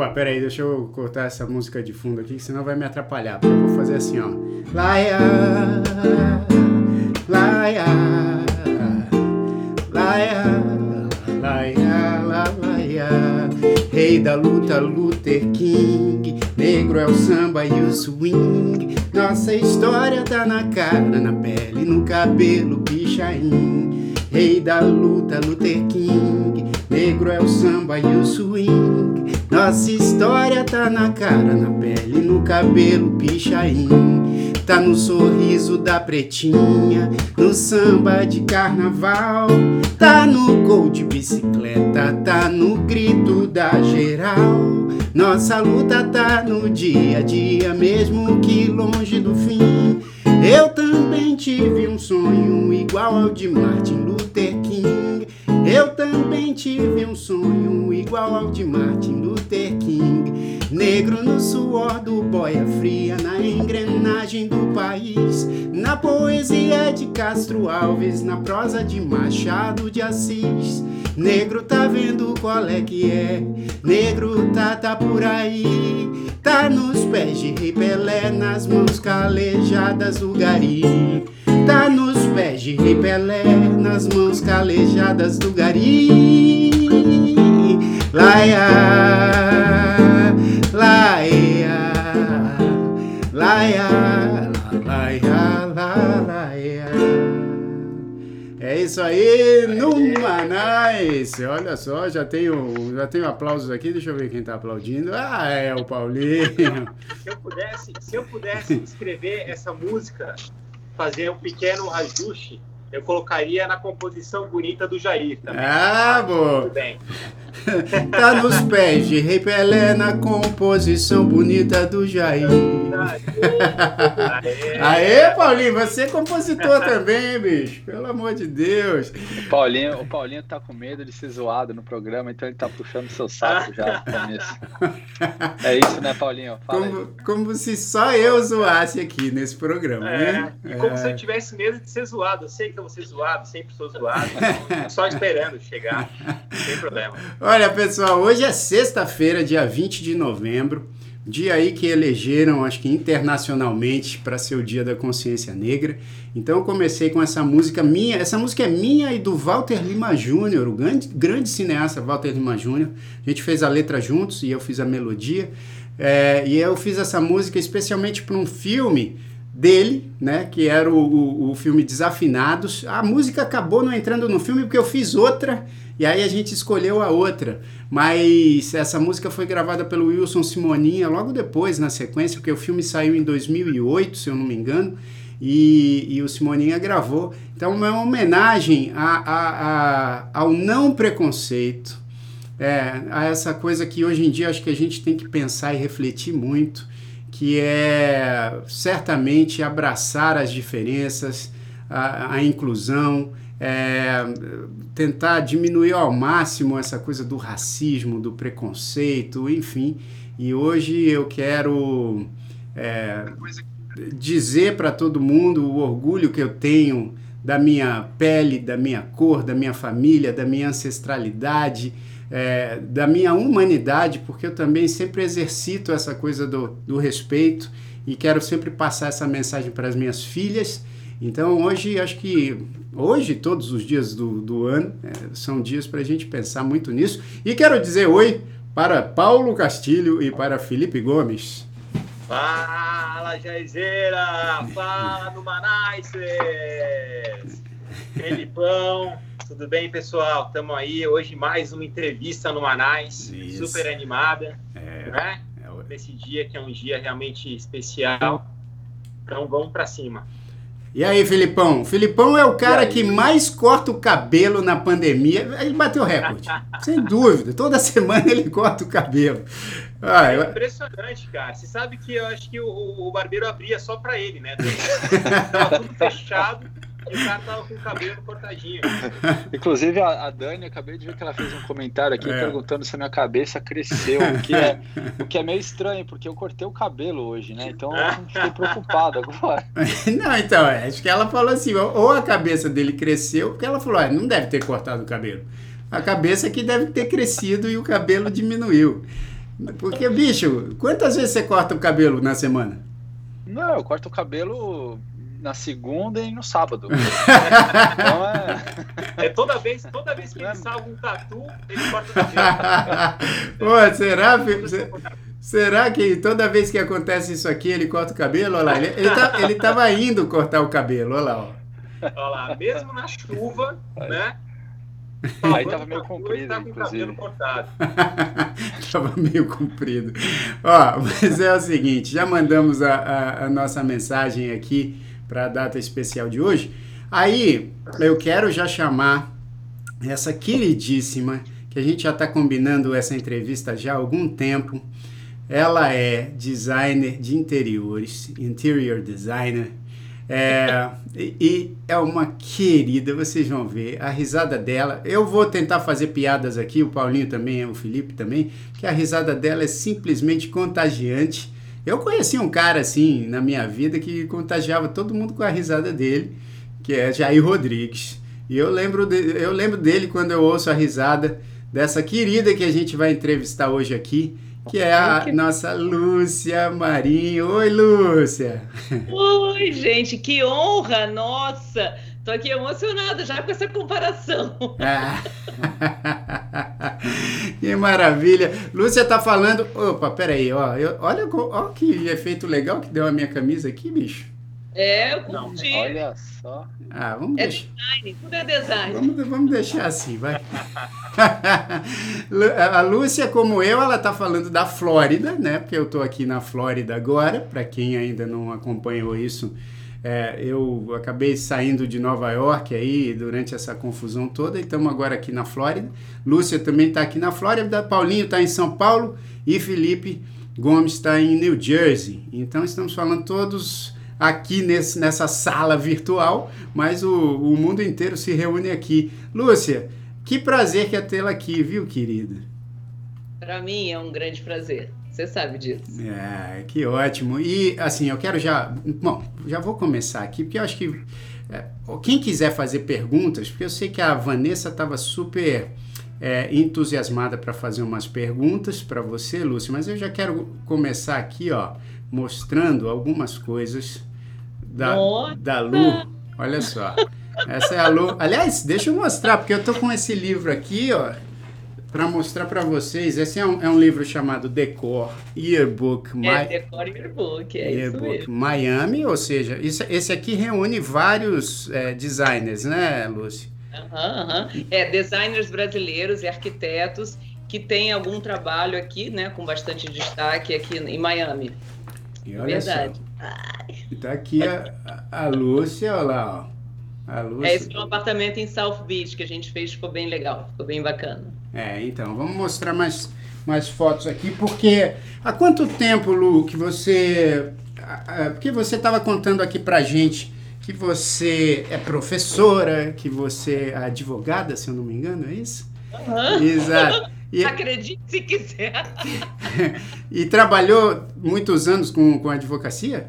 Opa, peraí, deixa eu cortar essa música de fundo aqui, senão vai me atrapalhar. Porque eu vou fazer assim, ó. Laia, laia, laia, laia, laia. Rei da luta, Luther King. Negro é o samba e o swing. Nossa história tá na cara, na pele, no cabelo, pichain. Rei da luta, Luther King. Negro é o samba e o swing. Nossa história tá na cara, na pele, no cabelo, pichain. Tá no sorriso da pretinha, no samba de carnaval. Tá no gol de bicicleta, tá no grito da geral. Nossa luta tá no dia a dia, mesmo que longe do fim. Eu também tive um sonho igual ao de Martin Luther King. Eu também tive um sonho igual ao de Martin Luther King. Negro no suor do boia fria, na engrenagem do país. Na poesia de Castro Alves, na prosa de Machado de Assis. Negro tá vendo qual é que é, negro tá, tá por aí. Tá nos pés de Rei Pelé, nas mãos calejadas do gari. Tá nos pés de Rei Pelé, nas mãos calejadas do gari. Laia, É isso aí, no Nice. Olha só, já tenho, já tenho aplausos aqui. Deixa eu ver quem tá aplaudindo. Ah, é o Paulinho. Se eu pudesse, se eu pudesse escrever essa música, fazer um pequeno ajuste, eu colocaria na composição bonita do Jair também. Ah, boa. Tudo bem. Tá nos pés de Rei Pelé na composição bonita do Jair. Aê, Paulinho, você é compositor também, bicho. Pelo amor de Deus. O Paulinho, o Paulinho tá com medo de ser zoado no programa, então ele tá puxando seu saco já no começo. É isso, né, Paulinho? Como, como se só eu zoasse aqui nesse programa, É, né? e como É. se eu tivesse medo de ser zoado. Eu sei que eu vou ser zoado, sempre sou zoado. Então, só esperando chegar. Sem problema. Olha, pessoal, hoje é sexta-feira, dia 20 de novembro, dia aí que elegeram, acho que internacionalmente, para ser o Dia da Consciência Negra. Então eu comecei com essa música minha, essa música é minha e do Walter Lima Júnior, o grande, grande cineasta Walter Lima Júnior. A gente fez a letra juntos e eu fiz a melodia. É, e eu fiz essa música especialmente para um filme dele, né, que era o, o, o filme Desafinados. A música acabou não entrando no filme porque eu fiz outra e aí a gente escolheu a outra. Mas essa música foi gravada pelo Wilson Simoninha logo depois, na sequência, porque o filme saiu em 2008, se eu não me engano, e, e o Simoninha gravou. Então é uma homenagem a, a, a, ao não preconceito, é, a essa coisa que hoje em dia acho que a gente tem que pensar e refletir muito, que é certamente abraçar as diferenças, a, a inclusão, é, tentar diminuir ao máximo essa coisa do racismo, do preconceito, enfim. E hoje eu quero é, dizer para todo mundo o orgulho que eu tenho da minha pele, da minha cor, da minha família, da minha ancestralidade, é, da minha humanidade, porque eu também sempre exercito essa coisa do, do respeito e quero sempre passar essa mensagem para as minhas filhas. Então hoje acho que hoje todos os dias do, do ano é, são dias para a gente pensar muito nisso. E quero dizer oi para Paulo Castilho e para Felipe Gomes. Fala, Jairzeira! Fala, Manaices! Felipão, tudo bem, pessoal? Estamos aí hoje mais uma entrevista no Manais, Isso. super animada, É, né? é o- Nesse dia que é um dia realmente especial. Então vamos para cima. E aí, Filipão? Filipão é o cara que mais corta o cabelo na pandemia. Ele bateu recorde, sem dúvida. Toda semana ele corta o cabelo. Ah, É impressionante, cara. Você sabe que eu acho que o, o barbeiro abria só para ele, né? Tava tudo fechado. E o cara tava com o cabelo cortadinho. Inclusive, a, a Dani, acabei de ver que ela fez um comentário aqui É. perguntando se a minha cabeça cresceu, o que, é, o que é meio estranho, porque eu cortei o cabelo hoje, né? Então eu fiquei preocupado agora. Não, então, é, acho que ela falou assim, ou ou a cabeça dele cresceu, porque ela falou, ah, não deve ter cortado o cabelo. A cabeça que deve ter crescido e o cabelo diminuiu. Porque, bicho, quantas vezes você corta o cabelo na semana? Não, eu corto o cabelo na segunda e no sábado. Então é. É toda vez, toda vez que ele salva um tatu, ele corta o cabelo. Pô, será, fi- se- será que toda vez que acontece isso aqui ele corta o cabelo? Olha lá, ele, ele, tá, ele tava indo cortar o cabelo, olha lá, ó. Olha lá, mesmo na chuva, né? Aí tava meio comprido, tá com o inclusive. cabelo cortado. Tava meio comprido. Ó, mas é o seguinte, já mandamos a, a- a nossa mensagem aqui para a data especial de hoje. Aí eu quero já chamar essa queridíssima, que a gente já está combinando essa entrevista já há algum tempo. Ela é designer de interiores, interior designer. É, e, é uma querida, vocês vão ver a risada dela. Eu vou tentar fazer piadas aqui, o Paulinho também, o Felipe também, que a risada dela é simplesmente contagiante. Eu conheci um cara assim na minha vida que contagiava todo mundo com a risada dele, que é Jair Rodrigues. E eu lembro, de- eu lembro dele quando eu ouço a risada dessa querida que a gente vai entrevistar hoje aqui, que é a nossa Lúcia Marinho. Oi, Lúcia! Oi, gente, que honra! Nossa, tô aqui emocionada já com essa comparação. Ah. que maravilha! Lúcia tá falando. Opa, peraí, ó. Eu, olha, ó que efeito legal que deu a minha camisa aqui, bicho. É, eu Não, curti. Olha só. Ah, vamos É deixar. design, tudo é design. Vamos, vamos deixar assim, vai. A Lúcia, como eu, ela tá falando da Flórida, né? Porque eu tô aqui na Flórida agora. Para quem ainda não acompanhou isso, é, eu acabei saindo de Nova York aí durante essa confusão toda e estamos agora aqui na Flórida. Lúcia também está aqui na Flórida, Paulinho está em São Paulo e Felipe Gomes está em New Jersey. Então estamos falando todos aqui nesse, nessa sala virtual, mas o, o mundo inteiro se reúne aqui. Lúcia, que prazer que é tê-la aqui, viu, querida? Para mim é um grande prazer. Você sabe disso. É, que ótimo. E assim, eu quero já. Bom, já vou começar aqui, porque eu acho que. é, quem quiser fazer perguntas, porque eu sei que a Vanessa estava super é, entusiasmada para fazer umas perguntas para você, Lúcia, mas eu já quero começar aqui, ó, mostrando algumas coisas da, Nossa! da Lu. Olha só. Essa é a Lu. Aliás, deixa eu mostrar, porque eu tô com esse livro aqui, ó, para mostrar para vocês. Esse é um, é um livro chamado Decor Yearbook É My, Decore Yearbook, é isso Yearbook. Miami, ou seja, isso- esse aqui reúne vários é, designers, né, Lúcia? Aham, aham. É, designers brasileiros e arquitetos que têm algum trabalho aqui, né, com bastante destaque aqui em Miami. E olha Verdade. só. Tá aqui a, a a Lúcia, olha lá, ó. A Lúcia. É, esse é um apartamento em South Beach que a gente fez, ficou bem legal, ficou bem bacana. É, então, vamos mostrar mais, mais fotos aqui, porque há quanto tempo, Lu, que você. Porque você estava contando aqui pra gente que você é professora, que você é advogada, se eu não me engano, é isso? Aham. Exato. E, Acredite se quiser. e trabalhou muitos anos com, com advocacia?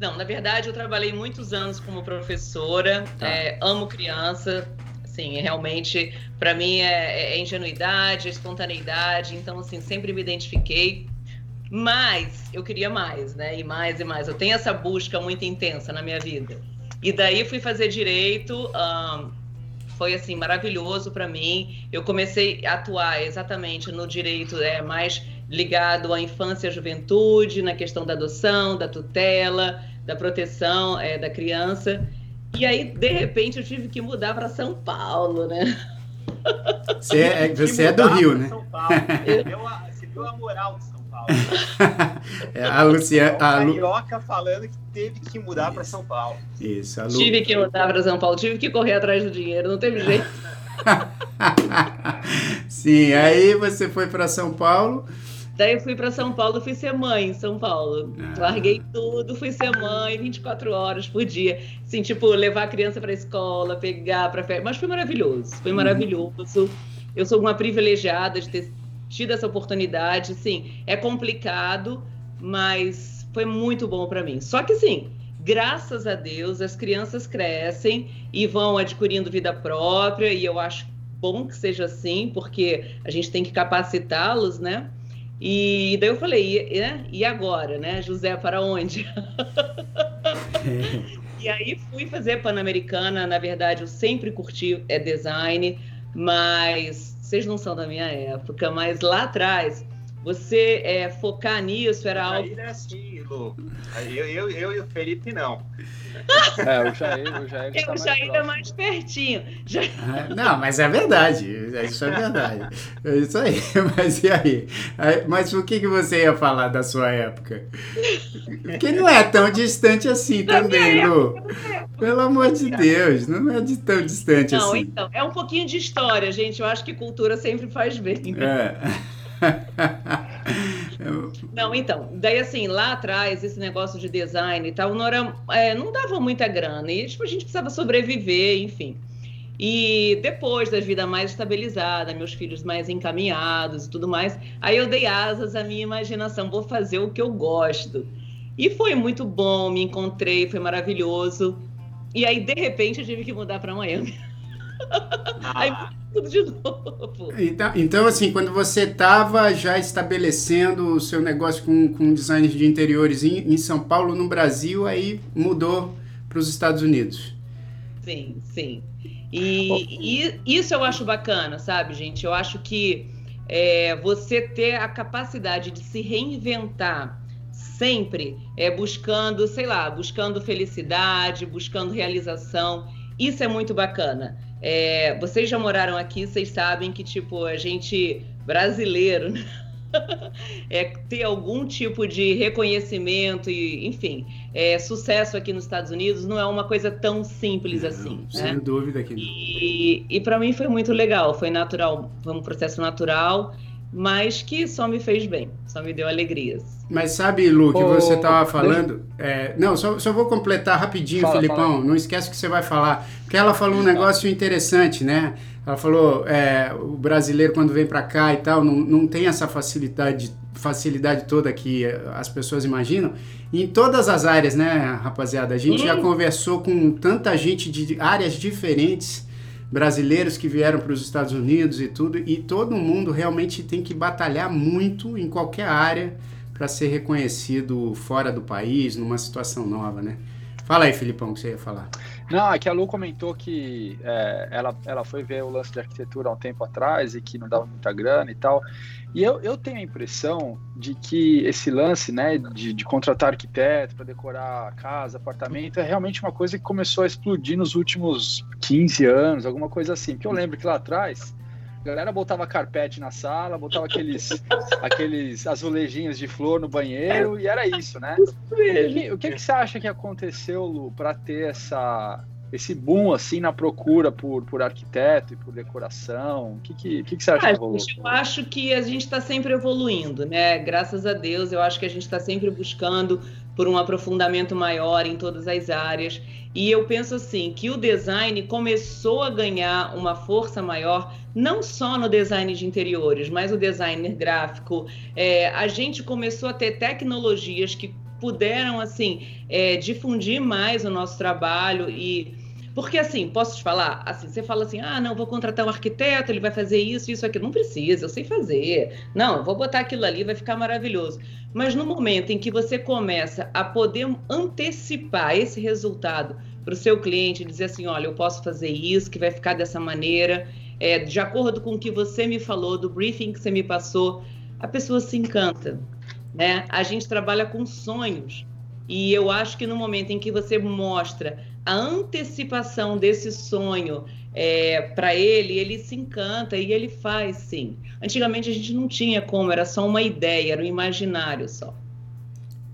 Não, na verdade, eu trabalhei muitos anos como professora, Tá. é, amo criança, assim, realmente, para mim é, é ingenuidade, é espontaneidade, então, assim, sempre me identifiquei, mas eu queria mais, né, e mais e mais, eu tenho essa busca muito intensa na minha vida, e daí fui fazer direito, ahn, foi, assim, maravilhoso para mim, eu comecei a atuar exatamente no direito é, mais ligado à infância e à juventude, na questão da adoção, da tutela, da proteção é, da criança. E aí, de repente, eu tive que mudar para São Paulo, né? Você é, você é do Rio, né? São Paulo. Você viu a, você viu a moral de São Paulo. É, a Lucia, É a Lu, carioca falando que teve que mudar para São Paulo. isso, a Lu, Tive que mudar para São Paulo, tive que correr atrás do dinheiro, não teve jeito. Sim, aí você foi para São Paulo. Daí eu fui para São Paulo, fui ser mãe em São Paulo. Ah. Larguei tudo, fui ser mãe 24 horas por dia. Assim, tipo, levar a criança para a escola, pegar para férias. Mas foi maravilhoso, foi uhum. maravilhoso. Eu sou uma privilegiada de ter tido essa oportunidade. Sim, é complicado, mas foi muito bom para mim. Só que, sim, graças a Deus, as crianças crescem e vão adquirindo vida própria, e eu acho bom que seja assim, porque a gente tem que capacitá-los, né? E daí eu falei, e, e agora, né, José, para onde? e aí fui fazer Pan-Americana, na verdade eu sempre curti é, design, mas vocês não são da minha época, mas lá atrás você é, focar nisso era algo. Aí é assim, Lu. Eu, eu, eu e o Felipe não. É, o Jair, o Jair, é, tá o Jair mais é mais pertinho. Já... Ah, não, mas é verdade. Isso é verdade. É isso aí. Mas e aí? Mas o que, que você ia falar da sua época? Que não é tão distante assim também, Lu. Pelo amor de Deus, não é de tão distante não, assim. Não, então, é um pouquinho de história, gente. Eu acho que cultura sempre faz bem. É. não, então, daí assim, lá atrás, esse negócio de design e tal, não, era, é, não dava muita grana, e tipo, a gente precisava sobreviver, enfim. E depois da vida mais estabilizada, meus filhos mais encaminhados e tudo mais, aí eu dei asas à minha imaginação, vou fazer o que eu gosto. E foi muito bom, me encontrei, foi maravilhoso. E aí, de repente, eu tive que mudar para Miami. Ah. Aí tudo de novo. Então, então assim, quando você estava já estabelecendo o seu negócio com, com design de interiores em, em São Paulo, no Brasil, aí mudou para os Estados Unidos. Sim, sim. E, e, isso eu acho bacana, sabe, gente? Eu acho que é, você ter a capacidade de se reinventar sempre é, buscando, sei lá, buscando felicidade, buscando realização. Isso é muito bacana. É, vocês já moraram aqui, vocês sabem que, tipo, a gente brasileiro, né? é ter algum tipo de reconhecimento e, enfim, é, sucesso aqui nos Estados Unidos não é uma coisa tão simples não, assim. Sem né? dúvida aqui. E, e para mim foi muito legal, foi natural, foi um processo natural mas que só me fez bem, só me deu alegrias. Mas sabe, Lu, que oh, você estava falando. É, não, só, só vou completar rapidinho, fala, Filipão. Fala não esquece que você vai falar. Porque ela falou um negócio interessante, né? Ela falou: é, o brasileiro, quando vem para cá e tal, não, não tem essa facilidade, facilidade toda que as pessoas imaginam. em todas as áreas, né, rapaziada? A gente hum. já conversou com tanta gente de áreas diferentes brasileiros que vieram para os Estados Unidos e tudo, e todo mundo realmente tem que batalhar muito em qualquer área para ser reconhecido fora do país, numa situação nova, né? Fala aí, Filipão, o que você ia falar. Não, é que a Lu comentou que é, ela, ela foi ver o lance de arquitetura há um tempo atrás e que não dava muita grana e tal. E eu, eu tenho a impressão de que esse lance né, de, de contratar arquiteto para decorar casa, apartamento, é realmente uma coisa que começou a explodir nos últimos 15 anos, alguma coisa assim. Porque eu lembro que lá atrás a galera botava carpete na sala, botava aqueles, aqueles azulejinhos de flor no banheiro e era isso, né? O que, que você acha que aconteceu, Lu, para ter essa, esse boom assim na procura por, por arquiteto e por decoração? O que, que, que, que você acha ah, que rolou? Eu acho que a gente está sempre evoluindo, né? Graças a Deus, eu acho que a gente está sempre buscando por um aprofundamento maior em todas as áreas. E eu penso assim que o design começou a ganhar uma força maior, não só no design de interiores, mas o designer gráfico. É, a gente começou a ter tecnologias que puderam assim é, difundir mais o nosso trabalho e porque assim, posso te falar? Assim, você fala assim: ah, não, vou contratar um arquiteto, ele vai fazer isso, isso, aquilo. Não precisa, eu sei fazer. Não, vou botar aquilo ali, vai ficar maravilhoso. Mas no momento em que você começa a poder antecipar esse resultado para o seu cliente, dizer assim: olha, eu posso fazer isso, que vai ficar dessa maneira, é, de acordo com o que você me falou, do briefing que você me passou, a pessoa se encanta. Né? A gente trabalha com sonhos. E eu acho que no momento em que você mostra a antecipação desse sonho é, para ele, ele se encanta e ele faz sim. Antigamente a gente não tinha como, era só uma ideia, era um imaginário só.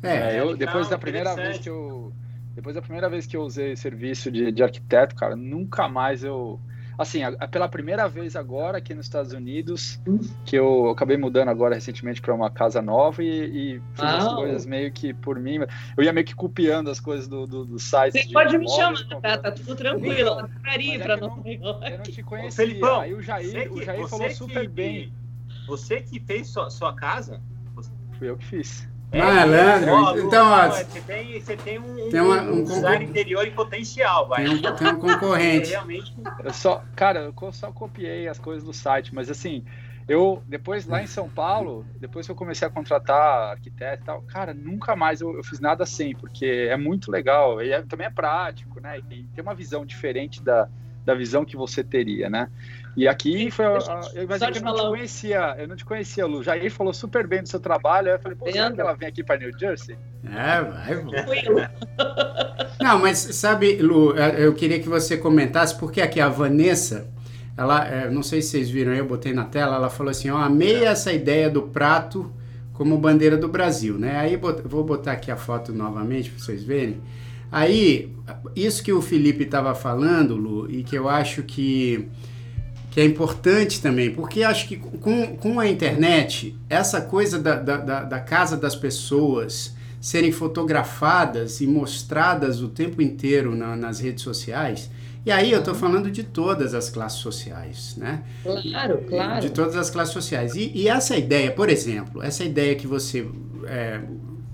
É, é eu depois da primeira vez que eu depois da primeira vez que eu usei serviço de, de arquiteto, cara, nunca mais eu assim, a, a, pela primeira vez agora aqui nos Estados Unidos, que eu acabei mudando agora recentemente para uma casa nova e, e fiz ah. as coisas meio que por mim. Eu ia meio que copiando as coisas do, do, do site. Você pode me chamar, tá? Tá tudo tranquilo. Eu para não, eu não te conhecia. Felipão, Aí o Jair, que, o Jair falou super que, bem. Você que fez sua, sua casa? Fui eu que fiz. É, Malandro, ó, então ó, você tem, você tem um, tem uma, um, um design interior em potencial, vai. Tem um, tem um concorrente. É, realmente... Eu só, cara, eu só copiei as coisas do site, mas assim, eu depois lá em São Paulo, depois que eu comecei a contratar arquiteto e tal, cara, nunca mais eu, eu fiz nada assim, porque é muito legal e é, também é prático, né? E tem uma visão diferente da, da visão que você teria, né? E aqui foi. A, a, eu, mas é eu não te conhecia, eu não te conhecia, Lu. Jair falou super bem do seu trabalho. Aí eu falei, pô, será que ela vem aqui para New Jersey? É, vai, vai. Não, mas sabe, Lu, é, eu queria que você comentasse, porque aqui a Vanessa, ela, é, não sei se vocês viram, eu botei na tela, ela falou assim: ó, amei essa ideia do prato como bandeira do Brasil, né? Aí vou botar aqui a foto novamente para vocês verem. Aí, isso que o Felipe estava falando, Lu, e que eu acho que que é importante também, porque acho que com, com a internet, essa coisa da, da, da casa das pessoas serem fotografadas e mostradas o tempo inteiro na, nas redes sociais, e aí eu estou falando de todas as classes sociais, né? Claro, claro. De todas as classes sociais. E, e essa ideia, por exemplo, essa ideia que você é,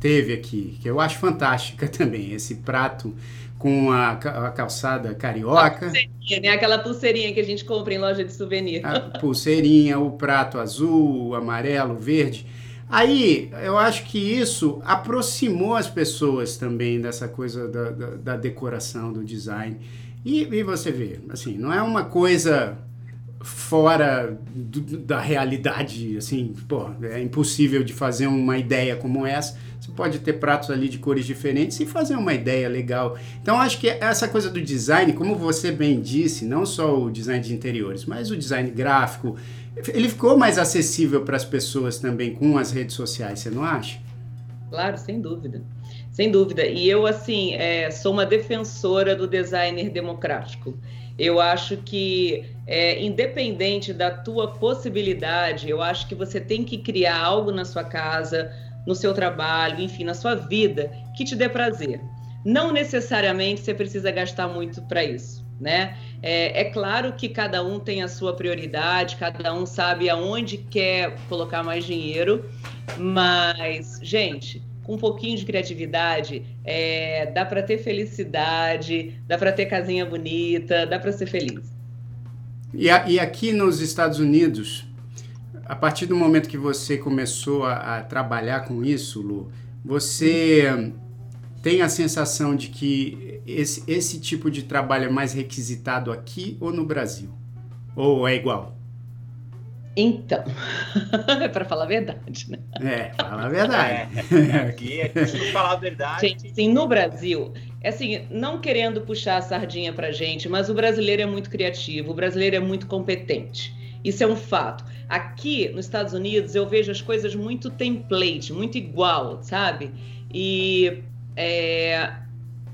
teve aqui, que eu acho fantástica também, esse prato com a, calçada carioca. A né? Aquela pulseirinha que a gente compra em loja de souvenir. A pulseirinha, o prato azul, o amarelo, o verde. Aí, eu acho que isso aproximou as pessoas também dessa coisa da, da, da decoração, do design. E, e, você vê, assim, não é uma coisa fora do, da realidade, assim, pô, é impossível de fazer uma ideia como essa. Você pode ter pratos ali de cores diferentes e fazer uma ideia legal. Então, acho que essa coisa do design, como você bem disse, não só o design de interiores, mas o design gráfico, ele ficou mais acessível para as pessoas também com as redes sociais, você não acha? Claro, sem dúvida. Sem dúvida. E eu, assim, é, sou uma defensora do designer democrático. Eu acho que, é, independente da tua possibilidade, eu acho que você tem que criar algo na sua casa, no seu trabalho, enfim, na sua vida, que te dê prazer. Não necessariamente você precisa gastar muito para isso, né? É, é, claro que cada um tem a sua prioridade, cada um sabe aonde quer colocar mais dinheiro, mas, gente, com um pouquinho de criatividade, é, dá para ter felicidade, dá para ter casinha bonita, dá para ser feliz. E, a, e aqui nos Estados Unidos, a partir do momento que você começou a, a trabalhar com isso, Lu, você tem a sensação de que esse, esse tipo de trabalho é mais requisitado aqui ou no Brasil? Ou é igual? Então, é para falar a verdade, né? É, fala a verdade. É, aqui, aqui falar a verdade. Gente, sim, no Brasil, é assim, não querendo puxar a sardinha para gente, mas o brasileiro é muito criativo, o brasileiro é muito competente. Isso é um fato. Aqui nos Estados Unidos eu vejo as coisas muito template, muito igual, sabe? E é,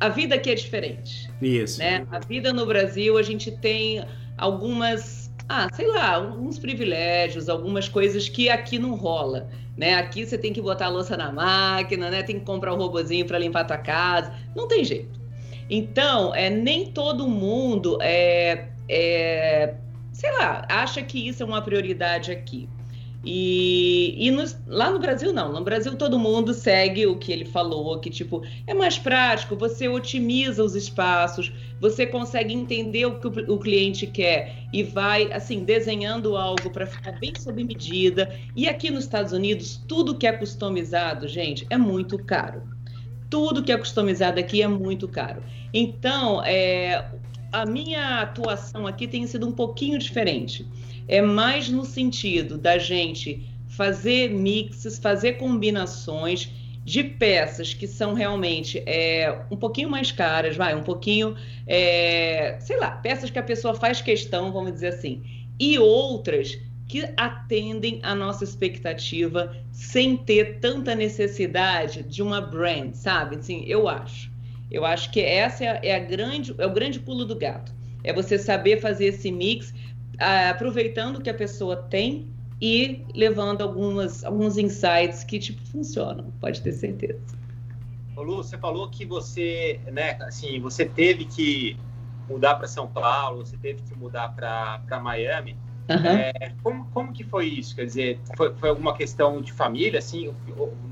a vida aqui é diferente. Isso. Né? A vida no Brasil a gente tem algumas, ah, sei lá, alguns privilégios, algumas coisas que aqui não rola. Né? Aqui você tem que botar a louça na máquina, né? Tem que comprar um robozinho para limpar a tua casa. Não tem jeito. Então, é, nem todo mundo é, é sei lá, acha que isso é uma prioridade aqui. E, e no, lá no Brasil, não. No Brasil, todo mundo segue o que ele falou, que, tipo, é mais prático, você otimiza os espaços, você consegue entender o que o, o cliente quer e vai, assim, desenhando algo para ficar bem sob medida. E aqui nos Estados Unidos, tudo que é customizado, gente, é muito caro. Tudo que é customizado aqui é muito caro. Então, é, a minha atuação aqui tem sido um pouquinho diferente. É mais no sentido da gente fazer mixes, fazer combinações de peças que são realmente é, um pouquinho mais caras, vai, um pouquinho, é, sei lá, peças que a pessoa faz questão, vamos dizer assim, e outras que atendem a nossa expectativa sem ter tanta necessidade de uma brand, sabe? Assim, eu acho. Eu acho que essa é, é a grande, é o grande pulo do gato. É você saber fazer esse mix, aproveitando o que a pessoa tem e levando algumas, alguns insights que tipo funcionam, pode ter certeza. Lu, você falou que você, né, assim, você teve que mudar para São Paulo, você teve que mudar para Miami. Uhum. É, como, como que foi isso? Quer dizer, foi, foi alguma questão de família, assim?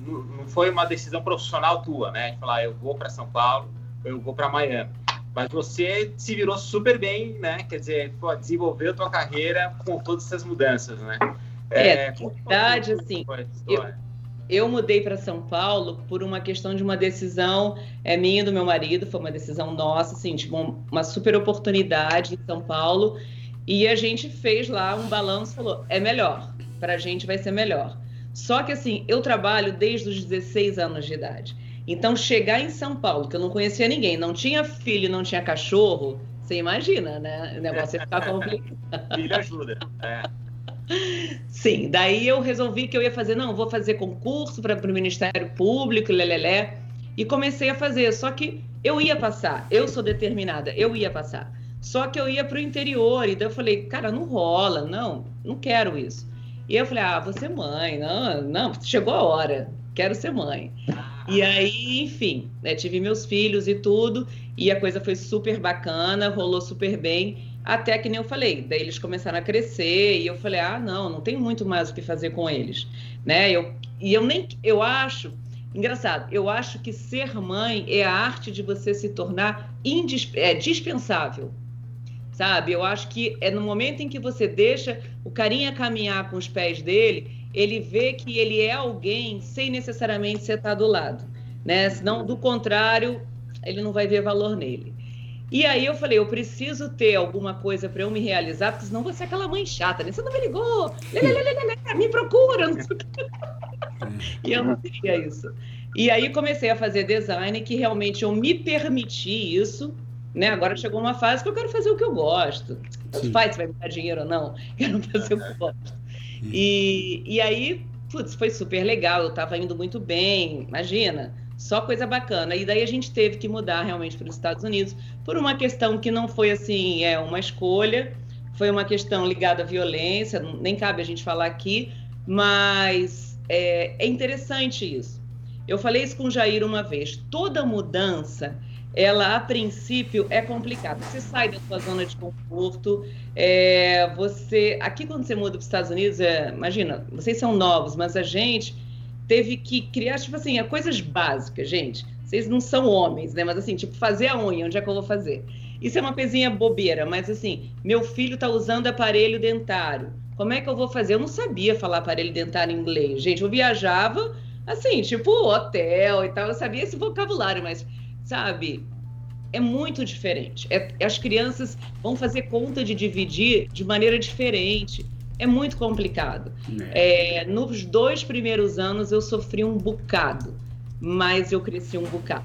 Não foi uma decisão profissional tua, né? De falar, eu vou para São Paulo, eu vou para Miami. Mas você se virou super bem, né? Quer dizer, pô, desenvolveu tua carreira com todas essas mudanças, né? É, é na verdade, assim, eu, eu mudei para São Paulo por uma questão de uma decisão é, minha e do meu marido, foi uma decisão nossa, assim, tipo, uma super oportunidade em São Paulo. E a gente fez lá um balanço e falou: é melhor, para a gente vai ser melhor. Só que assim, eu trabalho desde os 16 anos de idade. Então, chegar em São Paulo, que eu não conhecia ninguém, não tinha filho, não tinha cachorro, você imagina, né? O negócio ia ficar complicado. Filho ajuda. É. Sim, daí eu resolvi que eu ia fazer, não, vou fazer concurso para o Ministério Público, lelelé, e comecei a fazer. Só que eu ia passar, eu sou determinada, eu ia passar. Só que eu ia para o interior, e daí eu falei, cara, não rola, não, não quero isso. E eu falei, ah, vou ser mãe, não, não, chegou a hora, quero ser mãe. E aí, enfim, né, tive meus filhos e tudo, e a coisa foi super bacana, rolou super bem, até que nem eu falei, daí eles começaram a crescer, e eu falei, ah, não, não tenho muito mais o que fazer com eles, né? Eu, e eu nem, eu acho, engraçado, eu acho que ser mãe é a arte de você se tornar indisp, é, dispensável, sabe? Eu acho que é no momento em que você deixa o carinha caminhar com os pés dele, ele vê que ele é alguém sem necessariamente você estar do lado, né? Senão, do contrário, ele não vai ver valor nele. E aí eu falei, eu preciso ter alguma coisa para eu me realizar, porque senão você é aquela mãe chata, né? Você não me ligou, me procura, não sei o E eu não queria isso. E aí comecei a fazer design que realmente eu me permiti isso, né? Agora chegou uma fase que eu quero fazer o que eu gosto. Tanto faz se vai me dar dinheiro ou não, quero fazer o que eu gosto. E, e aí, putz, foi super legal, eu estava indo muito bem, imagina, só coisa bacana. E daí a gente teve que mudar realmente para os Estados Unidos por uma questão que não foi assim, é uma escolha, foi uma questão ligada à violência, nem cabe a gente falar aqui, mas é, é interessante isso. Eu falei isso com o Jair uma vez. Toda mudança ela a princípio é complicada. Você sai da sua zona de conforto, é, você aqui quando você muda para os Estados Unidos, é, imagina, vocês são novos, mas a gente teve que criar tipo assim, coisas básicas, gente. Vocês não são homens, né? Mas assim, tipo fazer a unha, onde é que eu vou fazer? Isso é uma coisinha bobeira, mas assim, meu filho está usando aparelho dentário. Como é que eu vou fazer? Eu não sabia falar aparelho dentário em inglês. Gente, eu viajava assim, tipo hotel e tal, eu sabia esse vocabulário, mas sabe? É muito diferente. É, as crianças vão fazer conta de dividir de maneira diferente. É muito complicado. É. É, nos dois primeiros anos eu sofri um bocado, mas eu cresci um bocado.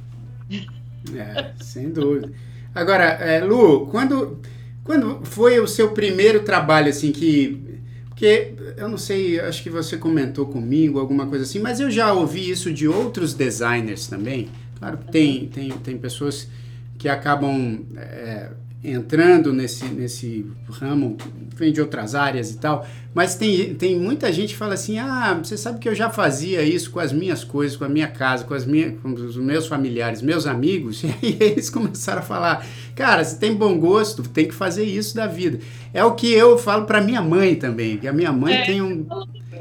É, sem dúvida. Agora, é, Lu, quando, quando foi o seu primeiro trabalho assim que porque eu não sei, acho que você comentou comigo alguma coisa assim, mas eu já ouvi isso de outros designers também Claro que tem, tem, tem pessoas que acabam é, entrando nesse, nesse ramo, vem de outras áreas e tal, mas tem, tem muita gente que fala assim, ah, você sabe que eu já fazia isso com as minhas coisas, com a minha casa, com, as minhas, com os meus familiares, meus amigos, e aí eles começaram a falar, cara, se tem bom gosto, tem que fazer isso da vida. É o que eu falo para minha mãe também, que a minha mãe é. tem um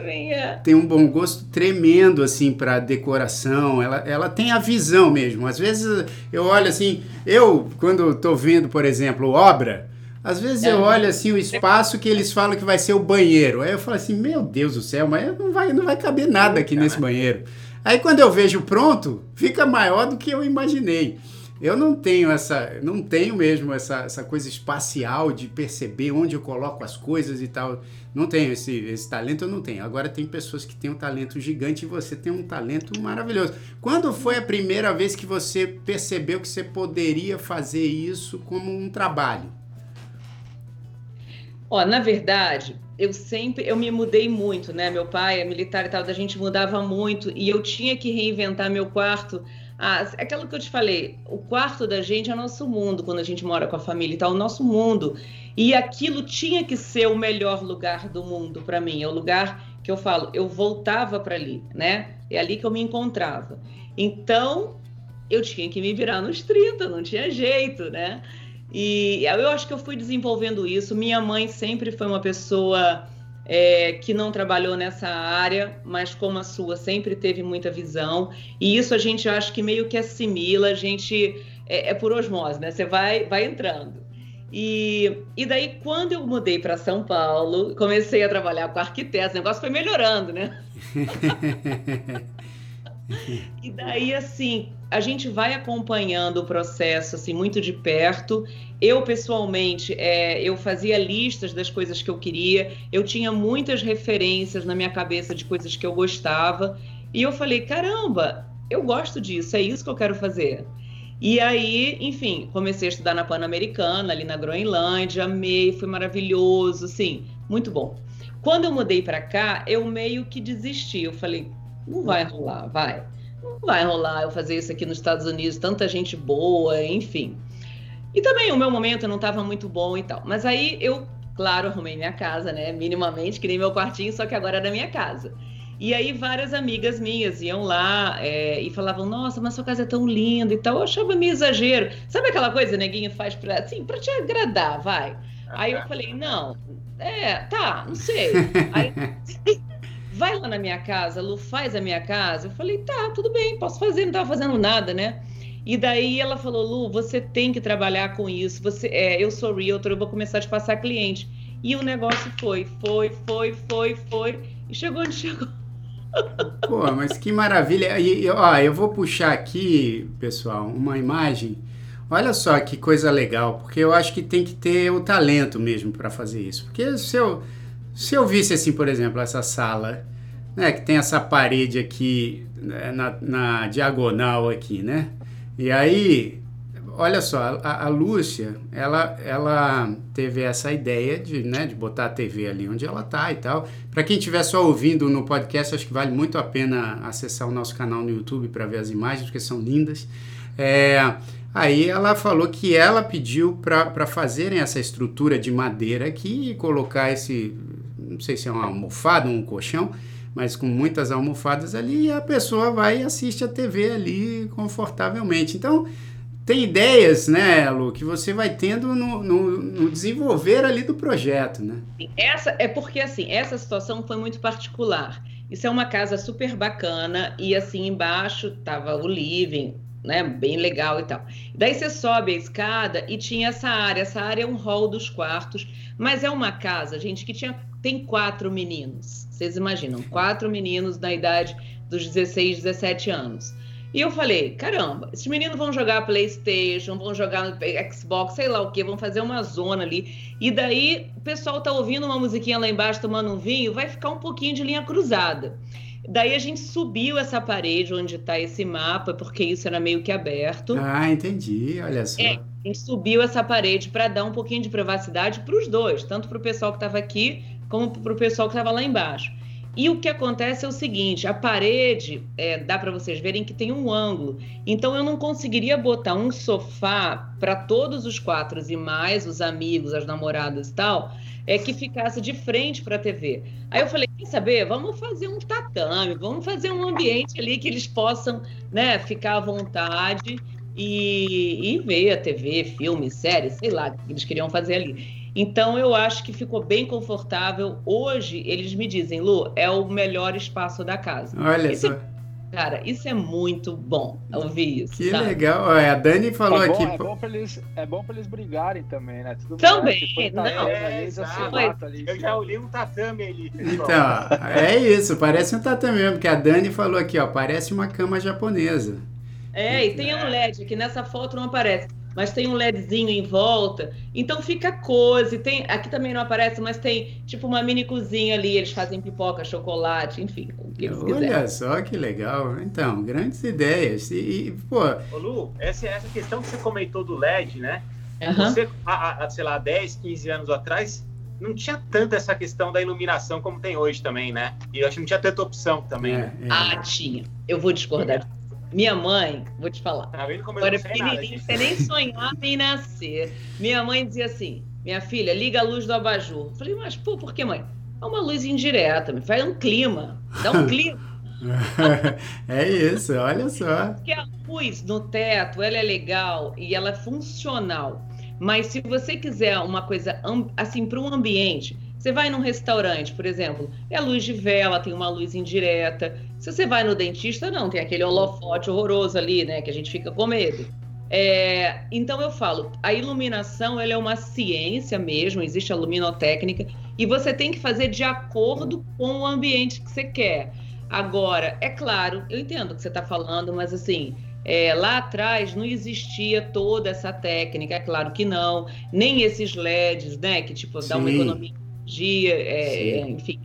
é. tem um bom gosto tremendo assim para decoração. Ela, ela tem a visão mesmo. Às vezes eu olho assim, eu quando estou vendo, por exemplo, obra, às vezes eu olho assim o espaço que eles falam que vai ser o banheiro. Aí eu falo assim, meu Deus do céu, mas não vai, não vai caber nada aqui nesse banheiro. Aí quando eu vejo pronto, fica maior do que eu imaginei. Eu não tenho essa, não tenho mesmo essa, essa coisa espacial de perceber onde eu coloco as coisas e tal. Não tenho esse, esse talento, eu não tenho. Agora tem pessoas que têm um talento gigante e você tem um talento maravilhoso. Quando foi a primeira vez que você percebeu que você poderia fazer isso como um trabalho? Ó, na verdade, eu sempre, eu me mudei muito, né? Meu pai é militar e tal, a gente mudava muito e eu tinha que reinventar meu quarto Ah, aquilo que eu te falei, o quarto da gente é nosso mundo quando a gente mora com a família e tal, o nosso mundo. E aquilo tinha que ser o melhor lugar do mundo para mim. É o lugar que eu falo, eu voltava para ali, né? É ali que eu me encontrava. Então, eu tinha que me virar nos 30, não tinha jeito, né? E eu acho que eu fui desenvolvendo isso. Minha mãe sempre foi uma pessoa é, que não trabalhou nessa área, mas como a sua sempre teve muita visão. E isso a gente acha que meio que assimila, a gente é, é por osmose, né? Você vai, vai entrando. E, e daí, quando eu mudei para São Paulo, comecei a trabalhar com arquitetos, o negócio foi melhorando, né? e daí, assim, a gente vai acompanhando o processo assim muito de perto. Eu pessoalmente, é, eu fazia listas das coisas que eu queria. Eu tinha muitas referências na minha cabeça de coisas que eu gostava. E eu falei, caramba, eu gosto disso, é isso que eu quero fazer. E aí, enfim, comecei a estudar na Pan-Americana, ali na Groenlândia, amei, foi maravilhoso, sim, muito bom. Quando eu mudei para cá, eu meio que desisti. Eu falei, não vai rolar, vai. Não vai rolar eu fazer isso aqui nos Estados Unidos, tanta gente boa, enfim. E também o meu momento não estava muito bom e tal. Mas aí eu, claro, arrumei minha casa, né? Minimamente, que nem meu quartinho, só que agora era minha casa. E aí várias amigas minhas iam lá é, e falavam, nossa, mas sua casa é tão linda e tal. Eu achava meio exagero. Sabe aquela coisa, neguinho faz pra, assim, pra te agradar, vai. Aí eu falei, não, é, tá, não sei. Aí vai lá na minha casa, Lu, faz a minha casa. Eu falei, tá, tudo bem, posso fazer, não tava fazendo nada, né? E daí ela falou, Lu, você tem que trabalhar com isso. Você, é, eu sou realtor, eu vou começar a te passar cliente. E o negócio foi, foi, foi, foi, foi, e chegou onde chegou. Pô, mas que maravilha. E, ó, eu vou puxar aqui, pessoal, uma imagem. Olha só que coisa legal, porque eu acho que tem que ter o talento mesmo para fazer isso. Porque se eu, se eu visse assim, por exemplo, essa sala, né, que tem essa parede aqui né, na, na diagonal aqui, né? E aí, olha só, a, a, Lúcia, ela, ela teve essa ideia de, né, de botar a TV ali onde ela tá e tal. Para quem estiver só ouvindo no podcast, acho que vale muito a pena acessar o nosso canal no YouTube para ver as imagens, porque são lindas. É, Aí ela falou que ela pediu para fazerem essa estrutura de madeira aqui e colocar esse, não sei se é uma almofada, um colchão, mas com muitas almofadas ali e a pessoa vai e assiste a TV ali confortavelmente. Então, tem ideias, né, Lu, que você vai tendo no, no, no, desenvolver ali do projeto, né? Essa é porque assim, essa situação foi muito particular. Isso é uma casa super bacana e assim embaixo tava o living, né, bem legal e tal. Daí você sobe a escada e tinha essa área. Essa área é um hall dos quartos, mas é uma casa, gente, que tinha tem quatro meninos. Vocês imaginam, quatro meninos na idade dos 16, 17 anos. E eu falei, caramba, esses meninos vão jogar PlayStation, vão jogar Xbox, sei lá o que, vão fazer uma zona ali. E daí o pessoal tá ouvindo uma musiquinha lá embaixo tomando um vinho, vai ficar um pouquinho de linha cruzada. Daí a gente subiu essa parede onde está esse mapa, porque isso era meio que aberto. Ah, entendi, olha só. É, a gente subiu essa parede para dar um pouquinho de privacidade para os dois, tanto para o pessoal que estava aqui, como para o pessoal que estava lá embaixo. E o que acontece é o seguinte: a parede, é, dá para vocês verem que tem um ângulo. Então eu não conseguiria botar um sofá para todos os quatro e mais os amigos, as namoradas e tal, é que ficasse de frente para a TV. Aí eu falei: quer saber? Vamos fazer um tatame, vamos fazer um ambiente ali que eles possam né, ficar à vontade e, e ver a TV, filme, série, sei lá, o que eles queriam fazer ali. Então eu acho que ficou bem confortável. Hoje eles me dizem, Lu, é o melhor espaço da casa. Olha isso só. É, cara, isso é muito bom ouvir isso. Que sabe? legal. a Dani falou é bom, aqui. É bom, pra eles, é bom pra eles brigarem também, né? Tudo também. não, é, ali, eu já olhei um tatame ali. Então, é isso, parece um tatame mesmo, porque a Dani falou aqui, ó, parece uma cama japonesa. É, e tem um LED que nessa foto não aparece mas tem um LEDzinho em volta. Então fica cozy. Tem, aqui também não aparece, mas tem tipo uma mini cozinha ali. Eles fazem pipoca, chocolate, enfim, o que eles Olha quiserem. só que legal. Então, grandes ideias. E, e pô. Ô, Lu, essa, essa questão que você comentou do LED, né? Uhum. Você, há, há, sei lá, 10, 15 anos atrás, não tinha tanta essa questão da iluminação como tem hoje também, né? E eu acho que não tinha tanta opção também. É, é. Ah, tinha. Eu vou discordar. Minha mãe, vou te falar. Tá vendo como eu Agora, pequenininho, você nem sonhava em nascer. Minha mãe dizia assim: minha filha, liga a luz do abajur. Eu falei, mas pô, por que, mãe? É uma luz indireta, me faz um clima, dá um clima. é isso, olha só. Porque a luz no teto, ela é legal e ela é funcional. Mas se você quiser uma coisa assim para um ambiente, você vai num restaurante, por exemplo, é luz de vela, tem uma luz indireta. Se você vai no dentista, não, tem aquele holofote horroroso ali, né, que a gente fica com medo. É, então eu falo, a iluminação ela é uma ciência mesmo, existe a luminotécnica e você tem que fazer de acordo com o ambiente que você quer. Agora, é claro, eu entendo o que você está falando, mas assim, é, lá atrás não existia toda essa técnica, é claro que não, nem esses LEDs, né, que tipo dá uma economia dia, é, é, enfim,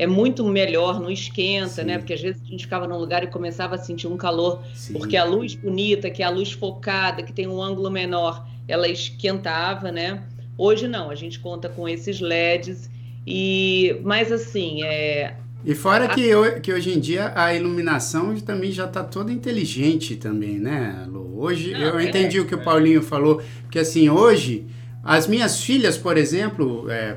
é muito melhor, não esquenta, né? Sim. né? Porque às vezes a gente ficava num lugar e começava a sentir um calor, Sim. porque a luz bonita, que é a luz focada, que tem um ângulo menor, ela esquentava, né? Hoje não, a gente conta com esses LEDs e, mas assim, é, e fora que, que hoje em dia a iluminação também já está toda inteligente também, né, Lu? Hoje não, eu é, entendi o que é. o Paulinho falou, porque assim, hoje as minhas filhas, por exemplo, é,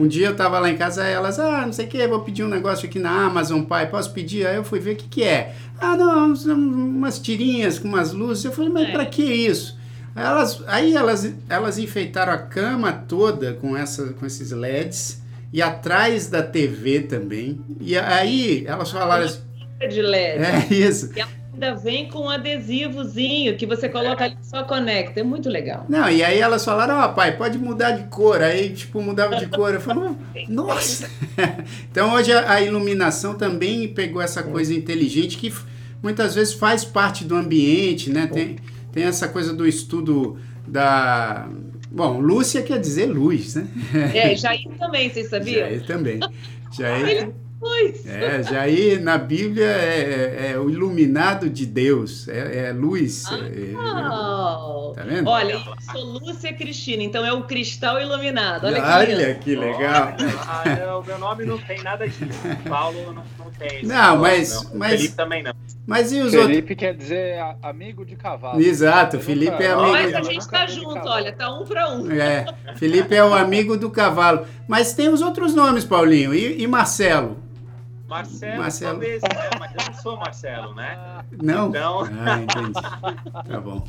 um dia eu tava lá em casa, elas, ah, não sei o que, vou pedir um negócio aqui na Amazon, pai, posso pedir? Aí eu fui ver o que que é. Ah, não, umas tirinhas com umas luzes. Eu falei, mas é. para que isso? Aí elas, aí elas, elas enfeitaram a cama toda com, essa, com esses LEDs e atrás da TV também. E aí elas falaram assim... De LED. É isso. E ainda vem com um adesivozinho que você coloca ali e só conecta. É muito legal. Não, e aí elas falaram, ó, oh, pai, pode mudar de cor. Aí, tipo, mudava de cor. Eu falei, nossa! então hoje a, iluminação também pegou essa coisa inteligente que muitas vezes faz parte do ambiente, né? Tem, tem essa coisa do estudo da. Bom, Lúcia quer dizer luz, né? É, Jair também, vocês sabiam? Jair também. Jair. Luz. É, Jair na Bíblia é, é, é, o iluminado de Deus, é, é luz. Ah, é, tá vendo? Olha, eu sou Lúcia Cristina, então é o cristal iluminado. Olha, Olha que, que legal. Ah, o meu nome não tem nada disso. Paulo não, não tem. Não, mas, não. mas. Felipe também não. Mas e os Felipe outros? Felipe quer dizer amigo de cavalo. Exato, Felipe nunca... é amigo. Mas a gente tá junto, olha, tá um para um. É, Felipe é o amigo do cavalo. Mas tem os outros nomes, Paulinho. E, e Marcelo? Marcelo, Marcelo. talvez, né? mas eu não sou Marcelo, né? Não? Então... Ah, entendi. Tá bom.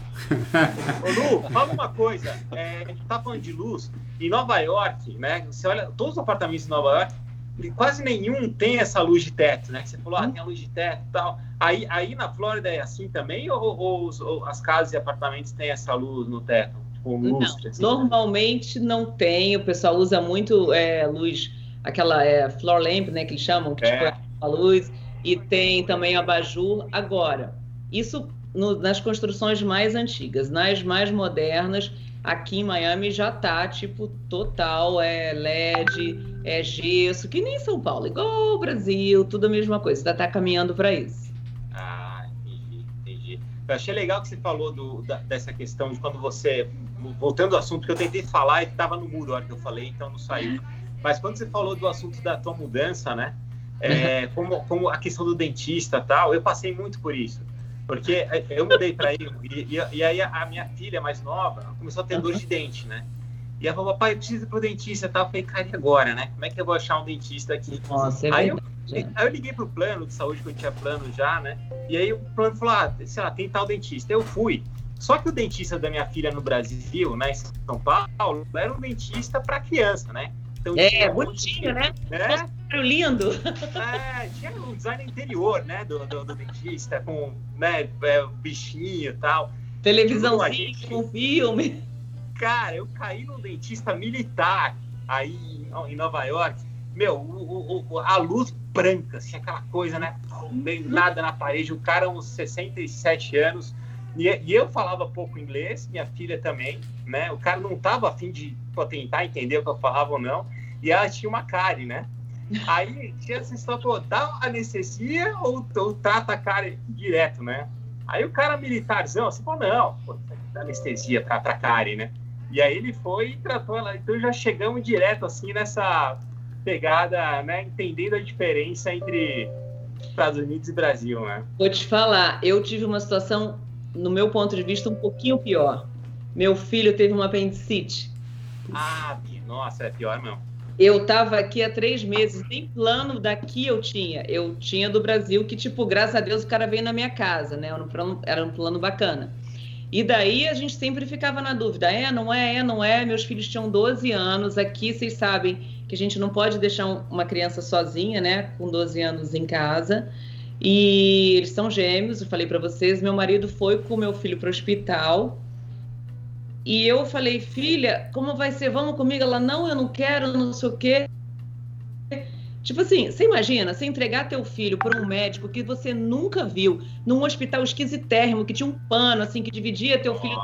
Ô, Lu, fala uma coisa. É, a gente tá falando de luz. Em Nova York, né? Você olha, todos os apartamentos em Nova York, quase nenhum tem essa luz de teto, né? Você falou, ah, tem a luz de teto e tal. Aí, aí na Flórida é assim também? Ou, ou, ou as casas e apartamentos têm essa luz no teto? Tipo, lustre, não, assim, normalmente né? não tem. O pessoal usa muito é, luz aquela é, floor lamp, né, que eles chamam, que é. tipo, é a luz, e tem também abajur. Agora, isso no, nas construções mais antigas, nas mais modernas, aqui em Miami já tá, tipo, total, é LED, é gesso, que nem São Paulo, igual o Brasil, tudo a mesma coisa, já tá caminhando para isso. Ah, entendi, entendi. Eu achei legal que você falou do, da, dessa questão de quando você, voltando ao assunto que eu tentei falar e estava no mudo a hora que eu falei, então não saiu. Mas quando você falou do assunto da tua mudança, né? É, como, como a questão do dentista tal, eu passei muito por isso. Porque eu mudei para ele, e, e, aí a minha filha mais nova começou a ter dor de dente, né? E ela falou, papai, eu preciso ir pro dentista e tal. Eu falei, cara, e agora, né? Como é que eu vou achar um dentista aqui? Nossa, é aí, eu, aí eu liguei pro plano de saúde, que eu tinha plano já, né? E aí o plano falou, ah, sei lá, tem tal dentista. Eu fui. Só que o dentista da minha filha no Brasil, né, em São Paulo, era um dentista para criança, né? Então, é, bonitinho, né? né? lindo. É, tinha um design interior, né, do, do, do dentista, com né, é, bichinho e tal. Televisãozinho com filme. Cara, eu caí num dentista militar aí em Nova York. Meu, o, o, a luz branca, assim, aquela coisa, né? Meio nada na parede. O cara, uns 67 anos, e, e, eu falava pouco inglês, minha filha também, né? O cara não tava afim de pô, tentar entender o que eu falava ou não. E ela tinha uma cárie, né? Aí tinha essa história, pô, dá anestesia ou, ou trata a cárie direto, né? Aí o cara militarzão, assim, falou, não, pô, dá anestesia pra, pra cárie, né? E aí ele foi e tratou ela. Então já chegamos direto, assim, nessa pegada, né? Entendendo a diferença entre Estados Unidos e Brasil, né? Vou te falar, eu tive uma situação, no meu ponto de vista, um pouquinho pior. Meu filho teve uma apendicite. Ah, nossa, é pior mesmo. Eu estava aqui há três meses, nem plano daqui eu tinha. Eu tinha do Brasil, que, tipo, graças a Deus o cara veio na minha casa, né? Era um plano, era um plano bacana. E daí a gente sempre ficava na dúvida: é, não é, é, não é. Meus filhos tinham 12 anos. Aqui vocês sabem que a gente não pode deixar uma criança sozinha, né? Com 12 anos em casa. E eles são gêmeos, eu falei para vocês. Meu marido foi com meu filho para o hospital. E eu falei, filha, como vai ser? Vamos comigo? Ela, não, eu não quero, não sei o quê. Tipo assim, você imagina, você entregar teu filho para um médico que você nunca viu, num hospital esquisitérrimo, que tinha um pano, assim, que dividia teu filho.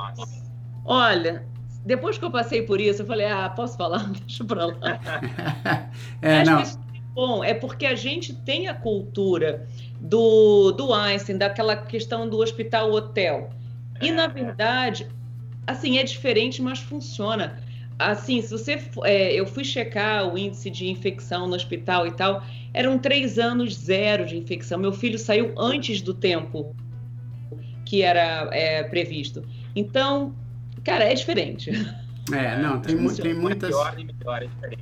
Olha, depois que eu passei por isso, eu falei, ah, posso falar? Deixa pra lá. é, Acho não. isso é bom, é porque a gente tem a cultura do, do Einstein, daquela questão do hospital-hotel. E, na verdade, assim, é diferente, mas funciona. Assim, se você. É, eu fui checar o índice de infecção no hospital e tal, eram três anos zero de infecção. Meu filho saiu antes do tempo que era é, previsto. Então, cara, é diferente. É, não, tem, mu tem muitas.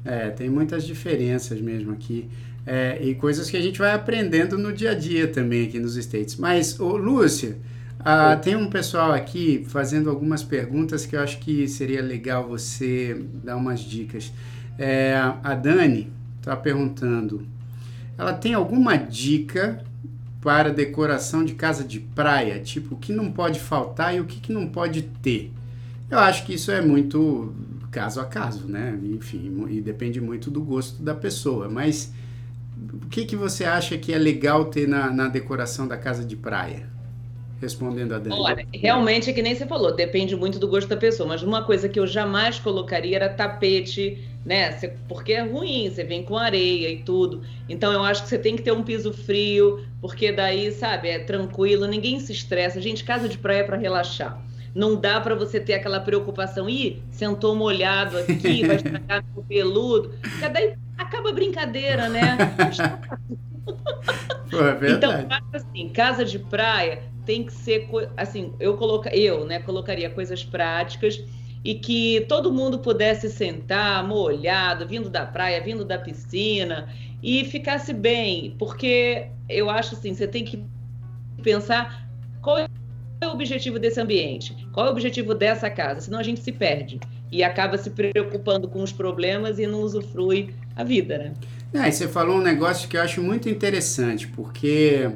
É, tem muitas diferenças mesmo aqui. É, e coisas que a gente vai aprendendo no dia a dia também aqui nos States. Mas, ô, Lúcia. Ah, tem um pessoal aqui fazendo algumas perguntas que eu acho que seria legal você dar umas dicas. É, a Dani está perguntando: ela tem alguma dica para decoração de casa de praia? Tipo, o que não pode faltar e o que, que não pode ter? Eu acho que isso é muito caso a caso, né? Enfim, e depende muito do gosto da pessoa. Mas o que, que você acha que é legal ter na, na decoração da casa de praia? Respondendo a Dani. Olha, realmente é que nem você falou, depende muito do gosto da pessoa, mas uma coisa que eu jamais colocaria era tapete, né? Porque é ruim, você vem com areia e tudo. Então eu acho que você tem que ter um piso frio, porque daí, sabe, é tranquilo, ninguém se estressa. Gente, casa de praia é para relaxar. Não dá para você ter aquela preocupação, ih, sentou molhado aqui, vai estragar o peludo. Porque daí acaba a brincadeira, né? Pô, é então, assim, casa de praia, tem que ser assim, eu coloca, eu, né, colocaria coisas práticas e que todo mundo pudesse sentar molhado, vindo da praia, vindo da piscina e ficasse bem, porque eu acho assim, você tem que pensar qual é o objetivo desse ambiente, qual é o objetivo dessa casa, senão a gente se perde e acaba se preocupando com os problemas e não usufrui a vida, né? É, você falou um negócio que eu acho muito interessante, porque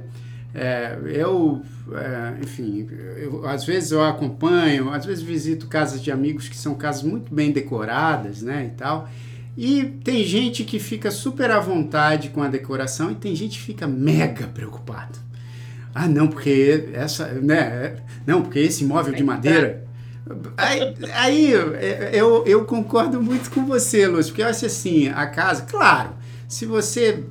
é, eu, é, enfim, eu, às vezes eu acompanho, às vezes visito casas de amigos que são casas muito bem decoradas, né, e tal. E tem gente que fica super à vontade com a decoração e tem gente que fica mega preocupado. Ah, não, porque essa, né, não, porque esse móvel de madeira. Aí, aí eu, eu concordo muito com você, Lúcio, porque eu acho assim, a casa, claro, se você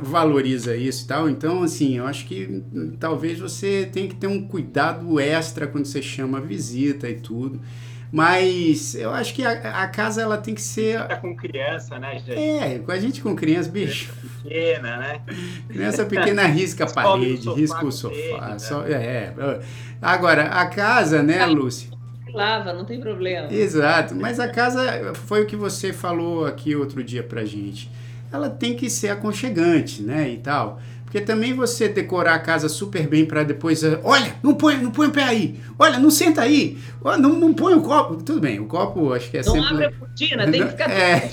valoriza isso e tal. Então, assim, eu acho que talvez você tenha que ter um cuidado extra quando você chama a visita e tudo. Mas eu acho que a, a casa ela tem que ser. Tá com criança, né, gente? É, com a gente com criança, bicho. Pequena, né? Criança pequena risca a parede, risca o sofá. Né? Só, é, é. Agora, a casa, né, Lúcia? Lava, não tem problema. Exato, mas a casa foi o que você falou aqui outro dia pra gente ela tem que ser aconchegante, né, e tal. Porque também você decorar a casa super bem para depois, eh, olha, não põe, não põe o pé aí, olha, não senta aí, olha, não, não põe o copo. Tudo bem, o copo acho que é não sempre... Não abre a cortina, tem que ficar... É.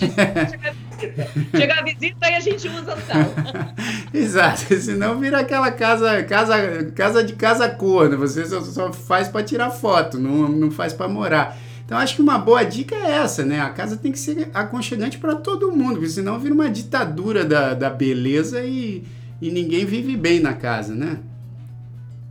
Chega a visita e a gente usa a sala. Exato, senão vira aquela casa, casa, casa de casa cor, né? Você só, só faz para tirar foto, não, não faz para morar. Então acho que uma boa dica é essa, né? A casa tem que ser aconchegante para todo mundo, porque senão vira uma ditadura da, da beleza e, e ninguém vive bem na casa, né?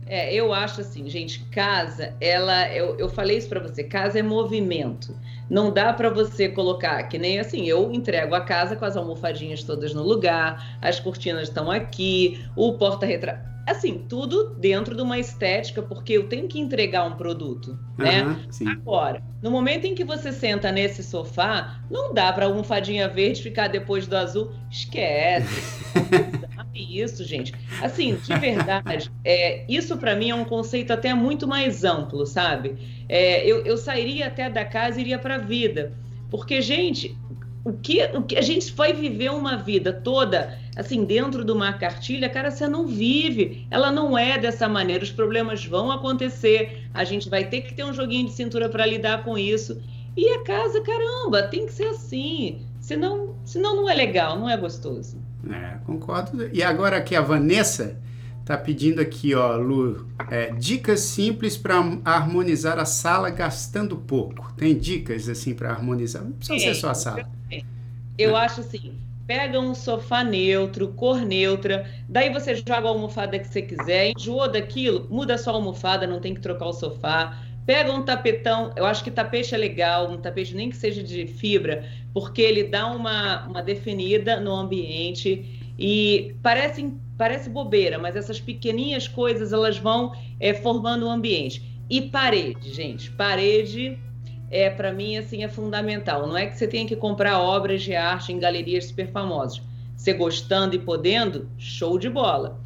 É, eu acho assim, gente, casa, ela, eu, eu falei isso para você, casa é movimento. Não dá para você colocar, que nem assim, eu entrego a casa com as almofadinhas todas no lugar, as cortinas estão aqui, o porta-retrato assim, tudo dentro de uma estética, porque eu tenho que entregar um produto, né? Uhum, Agora, no momento em que você senta nesse sofá, não dá para almofadinha verde ficar depois do azul, esquece. isso, gente. Assim, de verdade, é, isso para mim é um conceito até muito mais amplo, sabe? É, eu, eu sairia até da casa e iria para a vida. Porque, gente, o que, o que a gente vai viver uma vida toda assim dentro de uma cartilha, cara, você não vive. Ela não é dessa maneira. Os problemas vão acontecer. A gente vai ter que ter um joguinho de cintura para lidar com isso. E a casa, caramba, tem que ser assim. Senão, senão não é legal, não é gostoso. É, concordo. E agora aqui a Vanessa tá pedindo aqui, ó, Lu, é, dicas simples para harmonizar a sala gastando pouco. Tem dicas assim para harmonizar? Não precisa ser só a sala. Eu acho assim, pega um sofá neutro, cor neutra, daí você joga a almofada que você quiser, enjoou daquilo, muda só a almofada, não tem que trocar o sofá. Pega um tapetão, eu acho que tapete é legal, um tapete nem que seja de fibra, porque ele dá uma, uma definida no ambiente e parece, parece bobeira, mas essas pequeninhas coisas elas vão é, formando o um ambiente. E parede, gente, parede é para mim assim é fundamental. Não é que você tenha que comprar obras de arte em galerias super famosas. Você gostando e podendo, show de bola.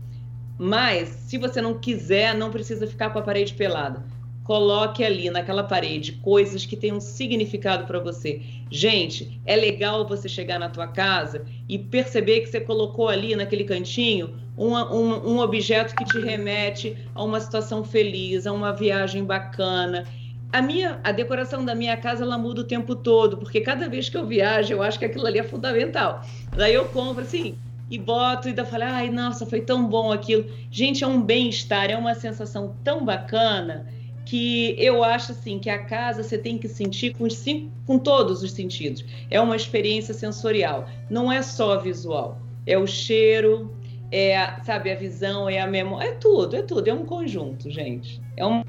Mas se você não quiser, não precisa ficar com a parede pelada coloque ali naquela parede coisas que tenham significado para você. Gente, é legal você chegar na tua casa e perceber que você colocou ali naquele cantinho um, um, um objeto que te remete a uma situação feliz, a uma viagem bacana. A minha, a decoração da minha casa ela muda o tempo todo, porque cada vez que eu viajo, eu acho que aquilo ali é fundamental. Daí eu compro assim, e boto e da falo, ai, nossa, foi tão bom aquilo. Gente, é um bem-estar, é uma sensação tão bacana que eu acho assim que a casa você tem que sentir com, cinco, com todos os sentidos. É uma experiência sensorial, não é só visual. É o cheiro, é a, sabe a visão, é a memória, é tudo, é tudo, é um conjunto, gente. É uma,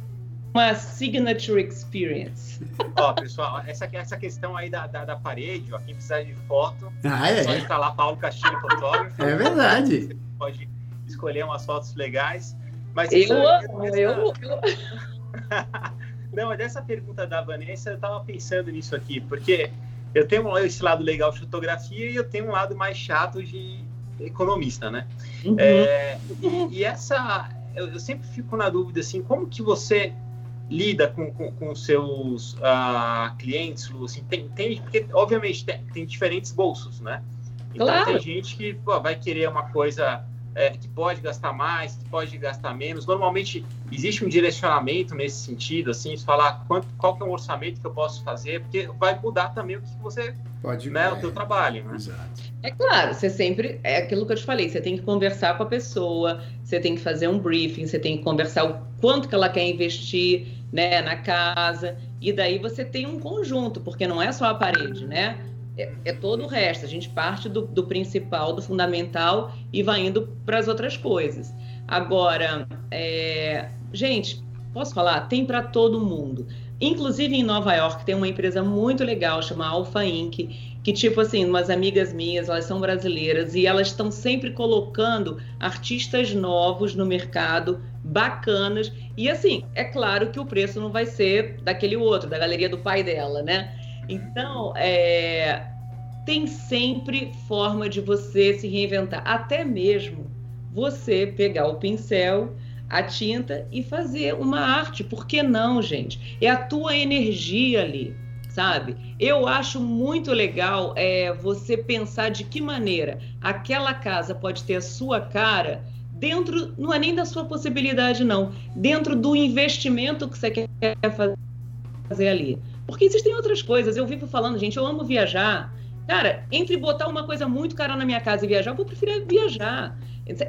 uma signature experience. Ó, pessoal, essa, essa questão aí da, da, da parede, ó, quem precisar de foto, ah, é? lá Paulo Castilho, fotógrafo. É verdade. Você pode escolher umas fotos legais. Mas eu amo, eu, eu, eu Não, mas dessa pergunta da Vanessa, eu estava pensando nisso aqui, porque eu tenho esse lado legal de fotografia e eu tenho um lado mais chato de economista, né? Uhum. É, e, e, essa, eu, eu, sempre fico na dúvida, assim, como que você lida com, com, com seus uh, clientes, Lu? Assim, tem, tem, porque, obviamente, tem, tem diferentes bolsos, né? Então, claro. tem gente que pô, vai querer uma coisa é, que pode gastar mais, que pode gastar menos. Normalmente existe um direcionamento nesse sentido, assim, falar quanto, qual que é o orçamento que eu posso fazer, porque vai mudar também o que você pode né, o teu trabalho, né? Exato. É claro, você sempre é aquilo que eu te falei, você tem que conversar com a pessoa, você tem que fazer um briefing, você tem que conversar o quanto que ela quer investir, né, na casa, e daí você tem um conjunto, porque não é só a parede, né? É, é, todo o resto. A gente parte do, do principal, do fundamental e vai indo para as outras coisas. Agora, é, gente, posso falar? Tem para todo mundo. Inclusive em Nova York tem uma empresa muito legal chamada Alpha Inc. Que, tipo assim, umas amigas minhas, elas são brasileiras e elas estão sempre colocando artistas novos no mercado, bacanas. E assim, é claro que o preço não vai ser daquele outro, da galeria do pai dela, né? Então, é, tem sempre forma de você se reinventar, até mesmo você pegar o pincel, a tinta e fazer uma arte. Por que não, gente? É a tua energia ali, sabe? Eu acho muito legal é, você pensar de que maneira aquela casa pode ter a sua cara dentro, não é nem da sua possibilidade, não, dentro do investimento que você quer fazer ali. Porque existem outras coisas. Eu vivo falando, gente, eu amo viajar. Cara, entre botar uma coisa muito cara na minha casa e viajar, eu vou preferir viajar.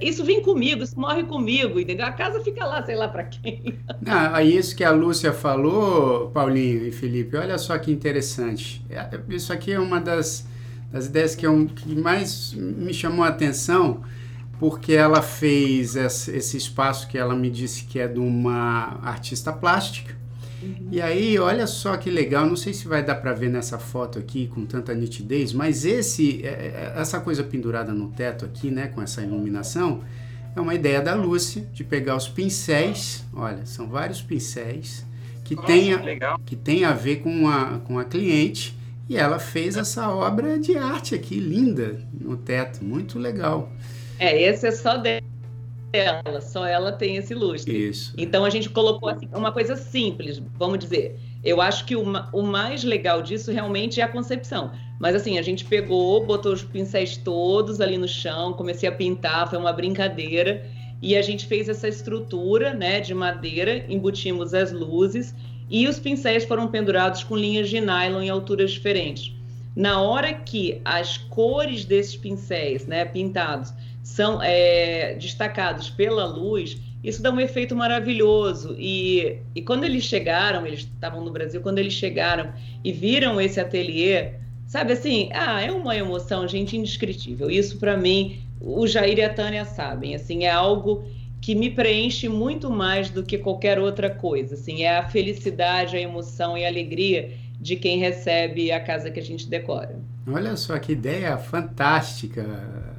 Isso vem comigo, isso morre comigo, entendeu? A casa fica lá, sei lá para quem. Ah, isso que a Lúcia falou, Paulinho e Felipe, olha só que interessante. É, isso aqui é uma das, das ideias que, eu, que mais me chamou a atenção, porque ela fez esse espaço que ela me disse que é de uma artista plástica, Uhum. E aí, olha só que legal, não sei se vai dar para ver nessa foto aqui com tanta nitidez, mas esse é, é, essa coisa pendurada no teto aqui, né, com essa iluminação, é uma ideia da Lúcia de pegar os pincéis, olha, são vários pincéis que Nossa, tem a, que tem a ver com a, com a cliente e ela fez essa obra de arte aqui linda no teto, muito legal. É, esse é só dela, só ela tem esse lustre. Isso. Então a gente colocou assim, uma coisa simples, vamos dizer. Eu acho que o, o mais legal disso realmente é a concepção. Mas assim, a gente pegou, botou os pincéis todos ali no chão, comecei a pintar, foi uma brincadeira. E a gente fez essa estrutura né, de madeira, embutimos as luzes e os pincéis foram pendurados com linhas de nylon em alturas diferentes. Na hora que as cores desses pincéis né, pintados são é, destacados pela luz, isso dá um efeito maravilhoso. E, e quando eles chegaram, eles estavam no Brasil, quando eles chegaram e viram esse ateliê, sabe assim, ah, é uma emoção, gente, indescritível. Isso para mim o Jair e a Tânia sabem, assim, é algo que me preenche muito mais do que qualquer outra coisa, assim, é a felicidade, a emoção e a alegria de quem recebe a casa que a gente decora. Olha só que ideia fantástica,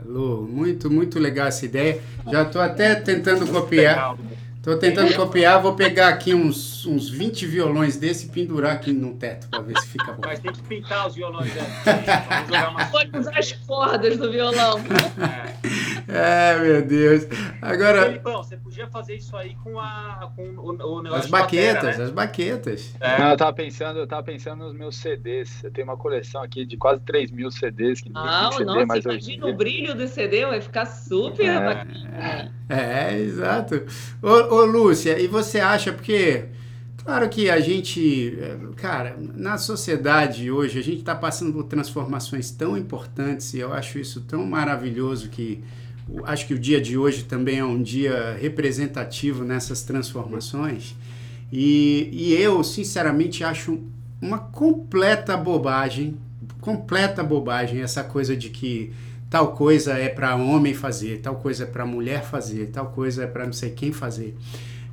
Lu, muito, muito legal essa ideia. Já estou até tentando copiar. Estou tentando copiar, vou pegar aqui uns, uns 20 violões desse e pendurar aqui no teto para ver se fica bom. Mas tem que pintar os violões, né? Pode usar as cordas do violão. É. é, meu Deus. Agora. Felipão, você podia fazer isso aí com, a, com o, o negócio As baquetas, batera, né? as baquetas. É. Não, eu tava pensando, eu tava pensando nos meus CDs. Eu tenho uma coleção aqui de quase 3 mil CDs. Que ah, CD, nossa, mas imagina o brilho do CD, vai ficar super é. bacana. É, é, exato. Ô, ô, Lúcia, e você acha, porque. Claro que a gente, cara, na sociedade hoje, a gente está passando por transformações tão importantes e eu acho isso tão maravilhoso que acho que o dia de hoje também é um dia representativo nessas transformações. E, e eu, sinceramente, acho uma completa bobagem, completa bobagem essa coisa de que tal coisa é para homem fazer, tal coisa é para mulher fazer, tal coisa é para não sei quem fazer.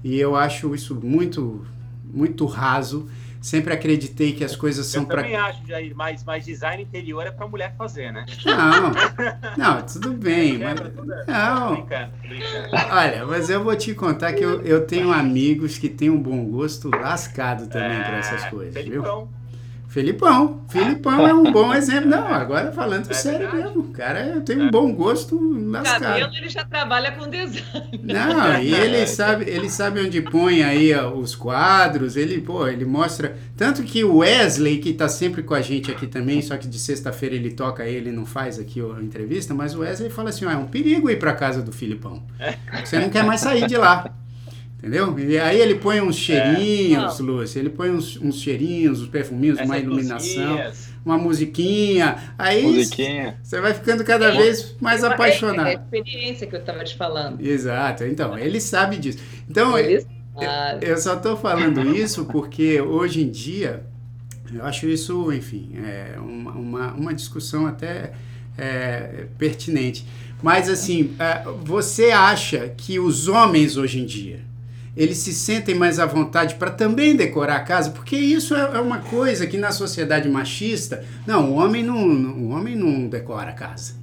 E eu acho isso muito, muito raso. Sempre acreditei que as coisas são para. Eu também acho, Jair, mas, mas design interior é para mulher fazer, né? Não, não, tudo bem. mas... Não. Brincando, brincando. Olha, mas eu vou te contar que eu, eu tenho amigos que têm um bom gosto lascado também é, para essas coisas, viu? Felipão. Felipão é um bom exemplo. Não, agora falando é sério verdade. mesmo. Cara, tem um bom gosto lascado. Cabelo ele já trabalha com design. Não, e ele sabe, ele sabe onde põe aí os quadros, ele, pô, ele mostra. Tanto que o Wesley, que está sempre com a gente aqui também, só que de sexta-feira ele toca ele não faz aqui a entrevista, mas o Wesley fala assim: ó, é um perigo ir para casa do Filipão. É. Você não quer mais sair de lá. Entendeu? E aí ele põe uns cheirinhos, é. Lúcia, ele põe uns, uns cheirinhos, uns perfuminhos, Essa uma iluminação, uma musiquinha. Aí musiquinha. você vai ficando cada é. vez mais é, apaixonado. É a experiência que eu estava te falando. Exato, então, ele sabe disso. Então, eu, eu só estou falando isso porque hoje em dia, eu acho isso, enfim, é uma, uma, uma discussão até é, pertinente. Mas assim, é, você acha que os homens hoje em dia, eles se sentem mais à vontade para também decorar a casa, porque isso é, é, uma coisa que na sociedade machista, não, o homem não, o homem não decora a casa.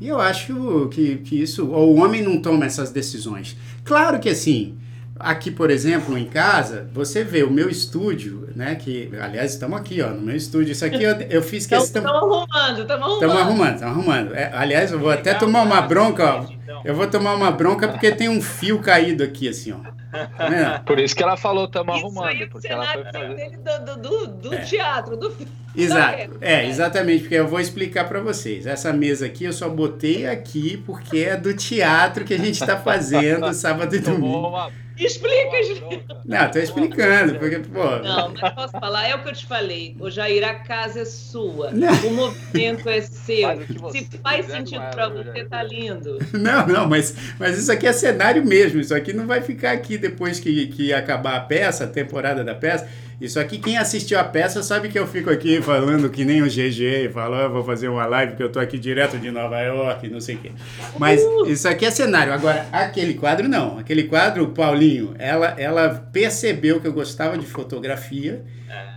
E eu acho que, que isso, ou o homem não toma essas decisões. Claro que assim, aqui, por exemplo, em casa, você vê o meu estúdio, né? Que, aliás, estamos aqui, ó, no meu estúdio. Isso aqui eu, eu fiz questão. Estamos arrumando, estamos arrumando. Estamos arrumando, estamos arrumando. É, aliás, eu vou até tomar uma bronca, ó. Eu vou tomar uma bronca porque tem um fio caído aqui, assim, ó. É. Por isso que ela falou, estamos arrumando. Porque ela foi fazer... do, do, do é. teatro, do Exato, é, exatamente, porque eu vou explicar para vocês. Essa mesa aqui eu só botei aqui porque é do teatro que a gente está fazendo sábado e domingo. Explica, explica. Não, tô explicando, porque, pô. Não, mas posso falar? É o que eu te falei. O Jair, a casa é sua. Não. O movimento é seu. Se faz sentido para você, tá lindo. Não, não, mas, mas isso aqui é cenário mesmo. Isso aqui não vai ficar aqui depois que, que acabar a peça, a temporada da peça. Isso aqui, quem assistiu a peça sabe que eu fico aqui falando que nem o GG, falou, eu vou fazer uma live que eu tô aqui direto de Nova York, não sei o quê. Mas uh! isso aqui é cenário. Agora, aquele quadro não. Aquele quadro, Paulinho, ela, ela percebeu que eu gostava de fotografia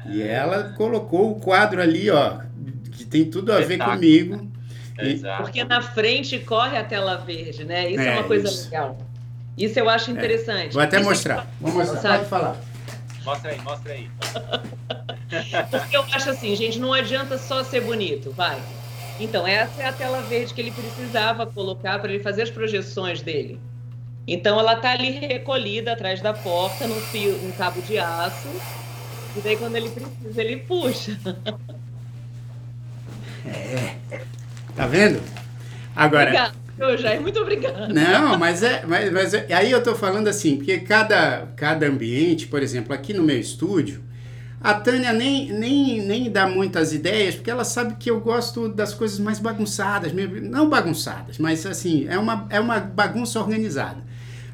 e ela colocou o quadro ali, ó, que tem tudo a ver comigo. Exato. Porque na frente corre a tela verde, né? Isso é, é uma coisa isso. legal. Isso eu acho é. interessante. É. Vou até isso mostrar. É... Vou mostrar. Sabe? Pode falar. Mostra aí, mostra aí. Porque eu acho assim, gente, não adianta só ser bonito, vai. Então, essa é a tela verde que ele precisava colocar para ele fazer as projeções dele. Então, ela está ali recolhida atrás da porta, num fio, um cabo de aço. E daí, quando ele precisa, ele puxa. É. Tá vendo? Agora. Obrigado, Jair, muito obrigada. Não, mas é, mas, mas é, aí eu tô falando assim, porque cada, cada ambiente, por exemplo, aqui no meu estúdio, a Tânia nem, nem, nem dá muitas ideias, porque ela sabe que eu gosto das coisas mais bagunçadas, não bagunçadas, mas assim, é uma, é uma bagunça organizada.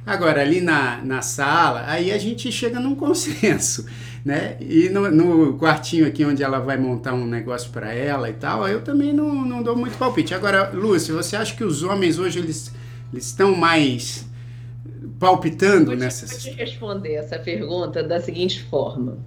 Agora, ali na, na sala, aí a gente chega num consenso, né? E no, no quartinho aqui onde ela vai montar um negócio para ela e tal, eu também não, não dou muito palpite. Agora, Lúcia, você acha que os homens hoje eles, eles estão mais palpitando vou te, nessas... Vou te responder essa pergunta da seguinte forma.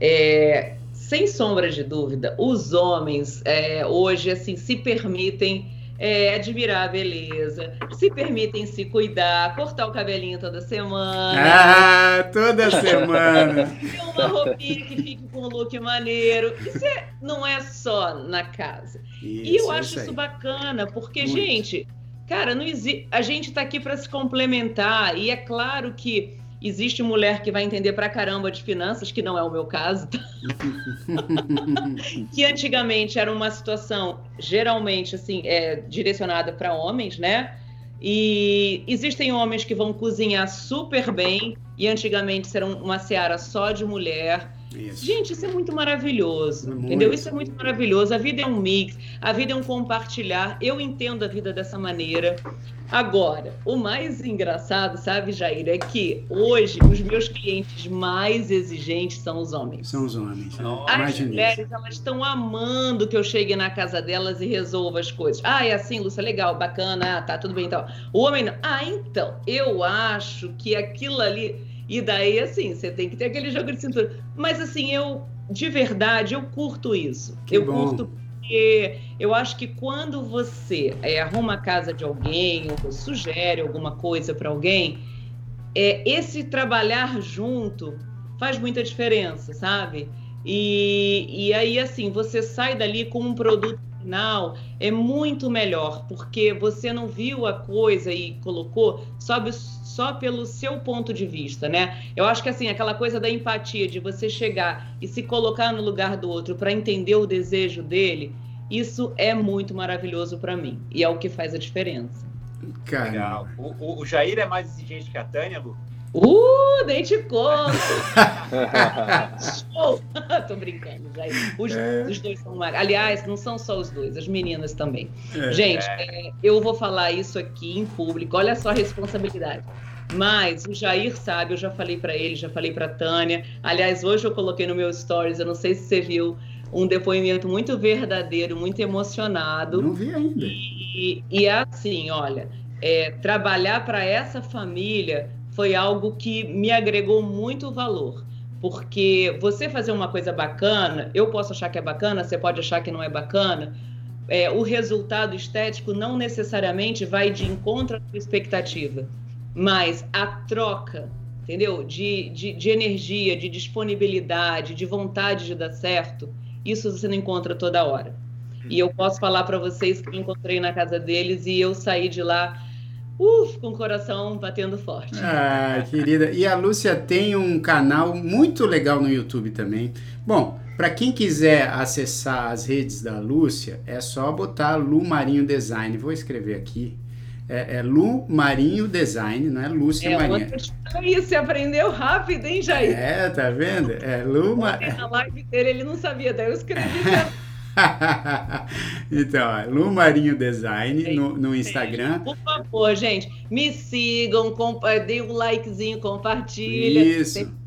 É, sem sombra de dúvida, os homens é, hoje assim se permitem é, admirar a beleza, se permitem se cuidar, cortar o cabelinho toda semana. Ah, toda semana. Uma roupinha que fique com um look maneiro. Isso é, não é só na casa. Isso, e eu acho isso, isso bacana, porque, Muito. gente, cara, não existe. A gente está aqui para se complementar, e é claro que Existe mulher que vai entender pra caramba de finanças, que não é o meu caso, tá? que antigamente era uma situação geralmente assim, é, direcionada para homens, né? E existem homens que vão cozinhar super bem e antigamente era uma seara só de mulher. Isso. Gente, isso é muito maravilhoso, muito. entendeu? Isso é muito maravilhoso. A vida é um mix, a vida é um compartilhar. Eu entendo a vida dessa maneira. Agora, o mais engraçado, sabe, Jair, é que hoje os meus clientes mais exigentes são os homens. São os homens. As mulheres, elas estão amando que eu chegue na casa delas e resolva as coisas. Ah, é assim, Lúcia, legal, bacana, ah, tá tudo bem então. O homem não. Ah, então, eu acho que aquilo ali. E daí, assim, você tem que ter aquele jogo de cintura. Mas, assim, eu, de verdade, eu curto isso. Que eu bom. curto porque eu acho que quando você é, arruma a casa de alguém ou sugere alguma coisa para alguém, é, esse trabalhar junto faz muita diferença, sabe? E, e aí, assim, você sai dali com um produto final é muito melhor, porque você não viu a coisa e colocou só, só pelo seu ponto de vista, né? Eu acho que assim, aquela coisa da empatia, de você chegar e se colocar no lugar do outro para entender o desejo dele, isso é muito maravilhoso para mim e é o que faz a diferença. Cara. Legal. O, o, o Jair é mais exigente que a Tânia, Lu? Uh, nem te conto! Show! Tô brincando, Jair. Os, é. os dois são mar... Aliás, não são só os dois, as meninas também. É. Gente, é, eu vou falar isso aqui em público. Olha só a responsabilidade. Mas o Jair sabe, eu já falei para ele, já falei para Tânia. Aliás, hoje eu coloquei no meu stories, eu não sei se você viu, um depoimento muito verdadeiro, muito emocionado. Não vi ainda. E, e é assim, olha, é, trabalhar para essa família foi algo que me agregou muito valor. Porque você fazer uma coisa bacana, eu posso achar que é bacana, você pode achar que não é bacana, é, o resultado estético não necessariamente vai de encontro à sua expectativa, mas a troca, entendeu? De, de, de energia, de disponibilidade, de vontade de dar certo, isso você não encontra toda hora. E eu posso falar para vocês que eu encontrei na casa deles e eu saí de lá uf, com o coração batendo forte. Ah, querida. E a Lúcia tem um canal muito legal no YouTube também. Bom, para quem quiser acessar as redes da Lúcia, é só botar Lu Marinho Design. Vou escrever aqui. É, é Lu Marinho Design, não é Lúcia é, Marinho. Isso, você aprendeu rápido, hein, Jair? É, tá vendo? É Lu Marinho. Na live dele ele não sabia, daí eu escrevi. então, Lu Marinho Design no, no Instagram. Por favor, gente, me sigam, deem um likezinho, compartilha. Isso.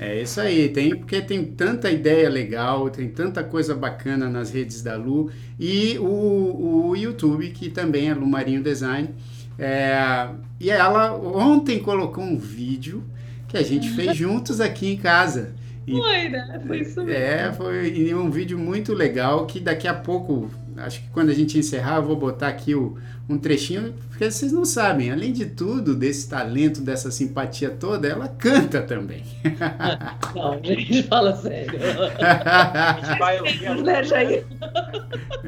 É isso aí, tem porque tem tanta ideia legal, tem tanta coisa bacana nas redes da Lu e o, o YouTube, que também é Lu Marinho Design. É, e ela ontem colocou um vídeo que a gente fez juntos aqui em casa. Foi, né? Foi isso mesmo. É, foi um vídeo muito legal que daqui a pouco, acho que quando a gente encerrar, eu vou botar aqui o, um trechinho, porque vocês não sabem, além de tudo, desse talento, dessa simpatia toda, ela canta também. Não, gente, fala sério. a gente vai ouvir a Lu né, Jair?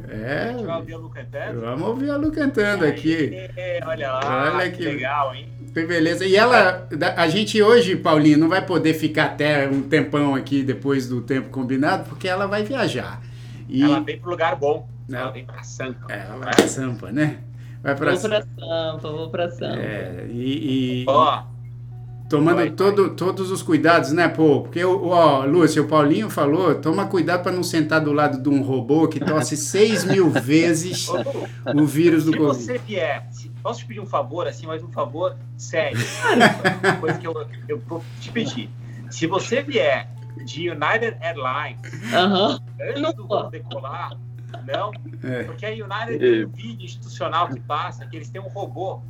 É, a gente vai ouvir a Lu cantando? Vamos ouvir a Lu cantando aqui. Olha lá, olha que, que legal, hein? Beleza. E ela, a gente hoje, Paulinho, não vai poder ficar até um tempão aqui depois do tempo combinado, porque ela vai viajar. E... Ela vem para lugar bom. Ela, ela vem para Sampa. É, ela vai para Sampa, né? Vai pra... Vou para Sampa, vou para Sampa. É, e... e... Oh. Tomando vai, todo, vai. todos os cuidados, né, pô? Porque, ó, Lúcio, o Paulinho falou, toma cuidado para não sentar do lado de um robô que tosse 6 mil vezes o vírus do Se Covid. Se você vier, posso te pedir um favor, assim, mas um favor sério. Uma coisa que eu, eu vou te pedir. Se você vier de United Airlines, uh -huh. antes do voo decolar, não, é. porque a United tem um vídeo institucional que passa, que eles têm um robô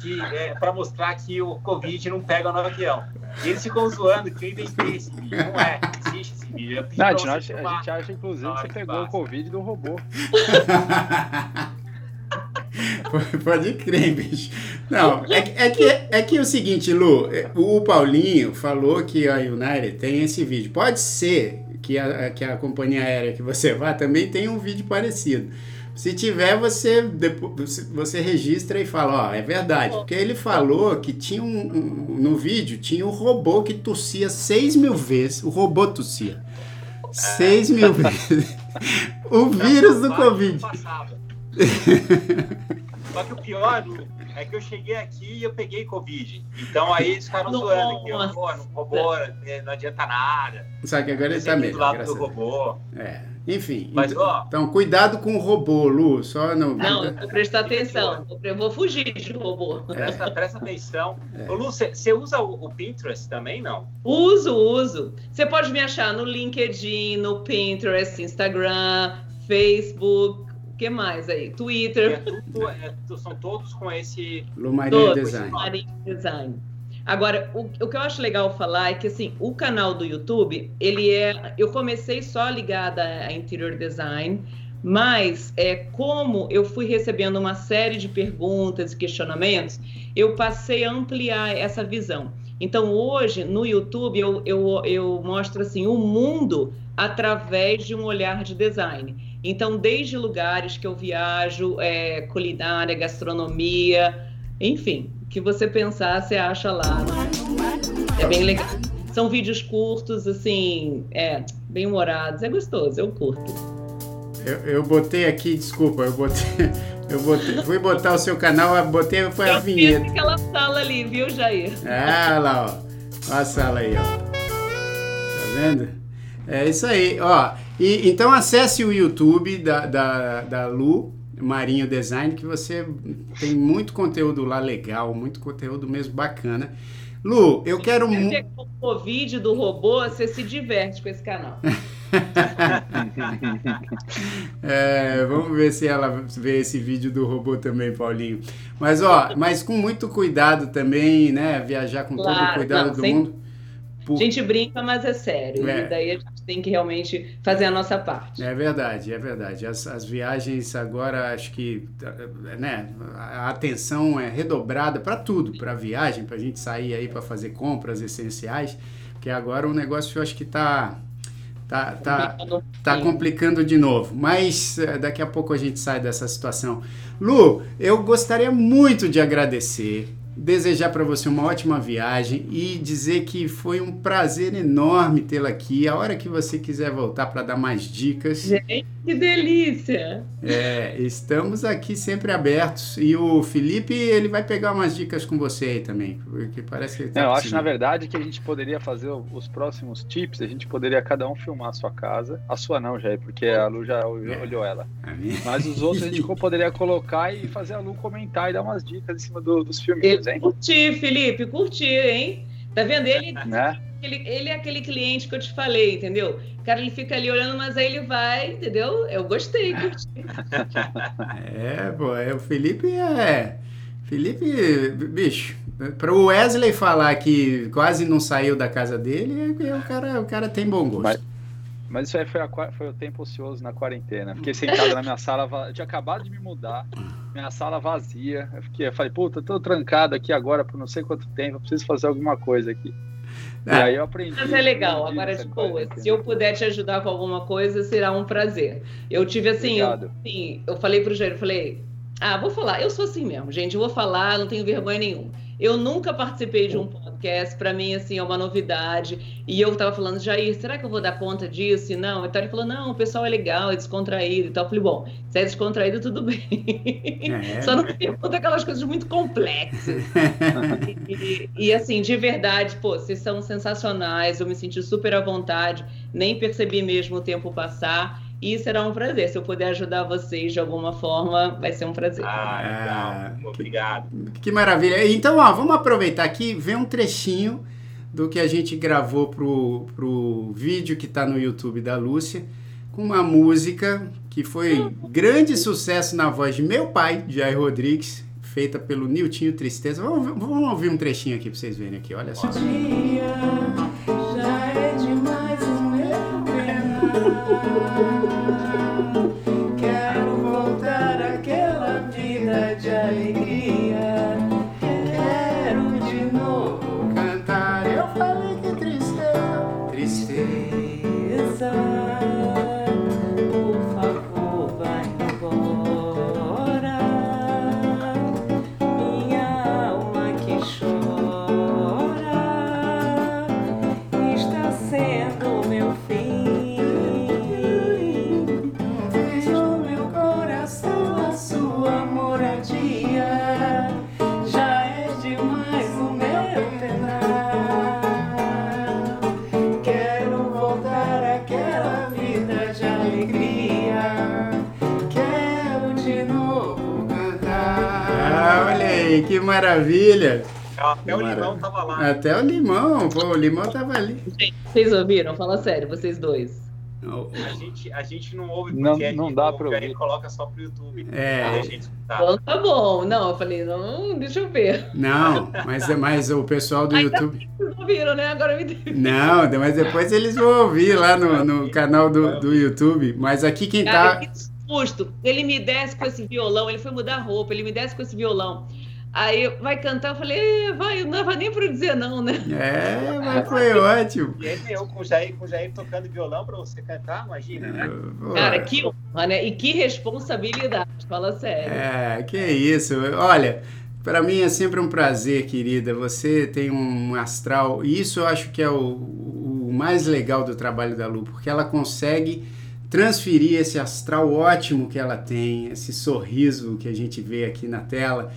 que é para mostrar que o Covid não pega no avião. E eles ficam zoando que eu inventei esse vídeo. Não é, existe esse vídeo. Não, a, gente acha, a gente acha, inclusive, que você pegou o Covid do robô. Pode crer, bicho. Não, é, é, que, é que é o seguinte, Lu, o Paulinho falou que a United tem esse vídeo. Pode ser que a, que a companhia aérea que você vá também tenha um vídeo parecido. Se tiver, você, depois, você registra e fala, ó, é verdade. Porque ele falou que tinha um, um no vídeo, tinha um robô que tossia 6 mil vezes. O robô tossia. 6 mil vezes. O vírus do Covid. Só que o pior, Lu, é que eu cheguei aqui e eu peguei Covid. Então aí eles ficaram zoando que eu, pô, não robô, é, não adianta nada. Só que agora ele tá mesmo. do lado do robô. É. Enfim, Mas, então, ó, então, cuidado com o robô, Lu. Só não. Não, vou prestar atenção. Eu vou fugir de robô. É. Presta, presta atenção. É. Ô, Lu, você usa o, o, Pinterest também, não? Uso, uso. Você pode me achar no LinkedIn, no Pinterest, Instagram, Facebook. O que mais aí? Twitter. É tudo, é, são todos com esse. Lumaria Design. Design. Agora, o, o, que eu acho legal falar é que assim, o canal do YouTube, ele é. Eu comecei só ligada a interior design, mas é como eu fui recebendo uma série de perguntas e questionamentos, eu passei a ampliar essa visão. Então, hoje, no YouTube, eu, eu, eu mostro assim, o mundo através de um olhar de design. Então, desde lugares que eu viajo, é, culinária, gastronomia, enfim, que você pensar, você acha lá. É bem legal. São vídeos curtos, assim, é, bem humorados, é gostoso, eu curto. Eu, eu botei aqui, desculpa, eu botei. Eu botei, fui botar o seu canal, eu botei foi a vinheta. aquela sala ali, viu, Jair? Ah, lá, ó. Olha a sala aí, ó. Tá vendo? É isso aí, ó. E, então acesse o YouTube da, da, da Lu, Marinho Design, que você tem muito conteúdo lá legal, muito conteúdo mesmo bacana. Lu, eu quero muito. O Covid do robô, você se diverte com esse canal. é, vamos ver se ela vê esse vídeo do robô também, Paulinho. Mas ó, mas com muito cuidado também, né? Viajar com claro, todo o cuidado não, do sem... mundo. Por... A gente brinca, mas é sério. É. E daí a gente tem que realmente fazer a nossa parte. É verdade, é verdade. As, as viagens agora, acho que né, a atenção é redobrada para tudo, para viagem, para a gente sair aí para fazer compras essenciais, porque agora o negócio eu acho que está tá, tá, tá complicando de novo. Mas eh, daqui a pouco a gente sai dessa situação. Lu, eu gostaria muito de agradecer desejar para você uma ótima viagem e dizer que foi um prazer enorme tê-la aqui. A hora que você quiser voltar para dar mais dicas. Gente, que delícia! É, estamos aqui sempre abertos. E o Felipe, ele vai pegar umas dicas com você aí também, porque parece que ele tá Não, Eu acho, na verdade, que a gente poderia fazer os próximos tips, a gente poderia cada um filmar a sua casa. A sua não, Jair, porque a Lu já é. olhou ela. Mas os outros a gente poderia colocar e fazer a Lu comentar e dar umas dicas em cima do, dos filmes hein? Curti, Felipe, curti, hein? Tá vendo? Ele, né? ele, ele é aquele cliente que eu te falei, entendeu? O cara, ele fica ali olhando, mas aí ele vai, entendeu? Eu gostei, curti. é, pô, é, o Felipe é... Felipe, bicho, para o Wesley falar que quase não saiu da casa dele, é o cara, o cara tem bom gosto. Mas, mas isso aí foi, a, foi o tempo ocioso na quarentena. Fiquei sentado na minha sala, eu tinha acabado de me mudar, minha sala vazia. Eu, fiquei, eu falei, puta, tô trancado aqui agora por não sei quanto tempo, preciso fazer alguma coisa aqui. É. E aí eu aprendi. Mas é legal, agora de boa. Se eu puder te ajudar com alguma coisa, será um prazer. Eu tive assim, eu, assim eu falei pro Jair, eu falei, ah, vou falar, eu sou assim mesmo, gente, eu vou falar, não tenho vergonha nenhuma. Eu nunca participei de um podcast, para mim, assim, é uma novidade. E eu tava falando, Jair, será que eu vou dar conta disso? E não. Então ele falou, não, o pessoal é legal, é descontraído e tal. Eu falei, bom, se é descontraído, tudo bem. É. Só não pergunta aquelas coisas muito complexas. e, e, e, assim, de verdade, pô, vocês são sensacionais, eu me senti super à vontade, nem percebi mesmo o tempo passar. E será um prazer. Se eu puder ajudar vocês de alguma forma, vai ser um prazer. Ah, legal. Ah, Obrigado. Que, que, maravilha. Então, ó, vamos aproveitar aqui, ver um trechinho do que a gente gravou pro, pro vídeo que está no YouTube da Lúcia, com uma música que foi grande sucesso na voz de meu pai, Jair Rodrigues, feita pelo Niltinho Tristeza. Vamos, vamos ouvir um trechinho aqui para vocês verem aqui, olha só. Dia já é demais o meu maravilha! Até o Limão tava lá. Até o Limão, pô, o Limão tava ali. Vocês ouviram? Fala sério, vocês dois. A gente, a gente não ouve porque não, não dá para ouvir. coloca só pro YouTube. É. Então tá bom. Não, eu falei, não, deixa eu ver. Não, mas, mas o pessoal do Ainda YouTube. Vocês ouviram, né? Agora me Não, mas depois eles vão ouvir lá no, no canal do, do YouTube. Mas aqui quem Cara, tá. Que susto! Ele me desce com esse violão, ele foi mudar roupa, ele me desce com esse violão. Aí vai cantar, eu falei, vai, não dava nem para dizer não, né? É, mas foi ótimo. E aí eu com o Jair, com o Jair tocando violão para você cantar, imagina, né? Cara, que honra, né? E que responsabilidade, fala sério. É, que isso. Olha, para mim é sempre um prazer, querida. Você tem um astral, e isso eu acho que é o, o mais legal do trabalho da Lu, porque ela consegue transferir esse astral ótimo que ela tem, esse sorriso que a gente vê aqui na tela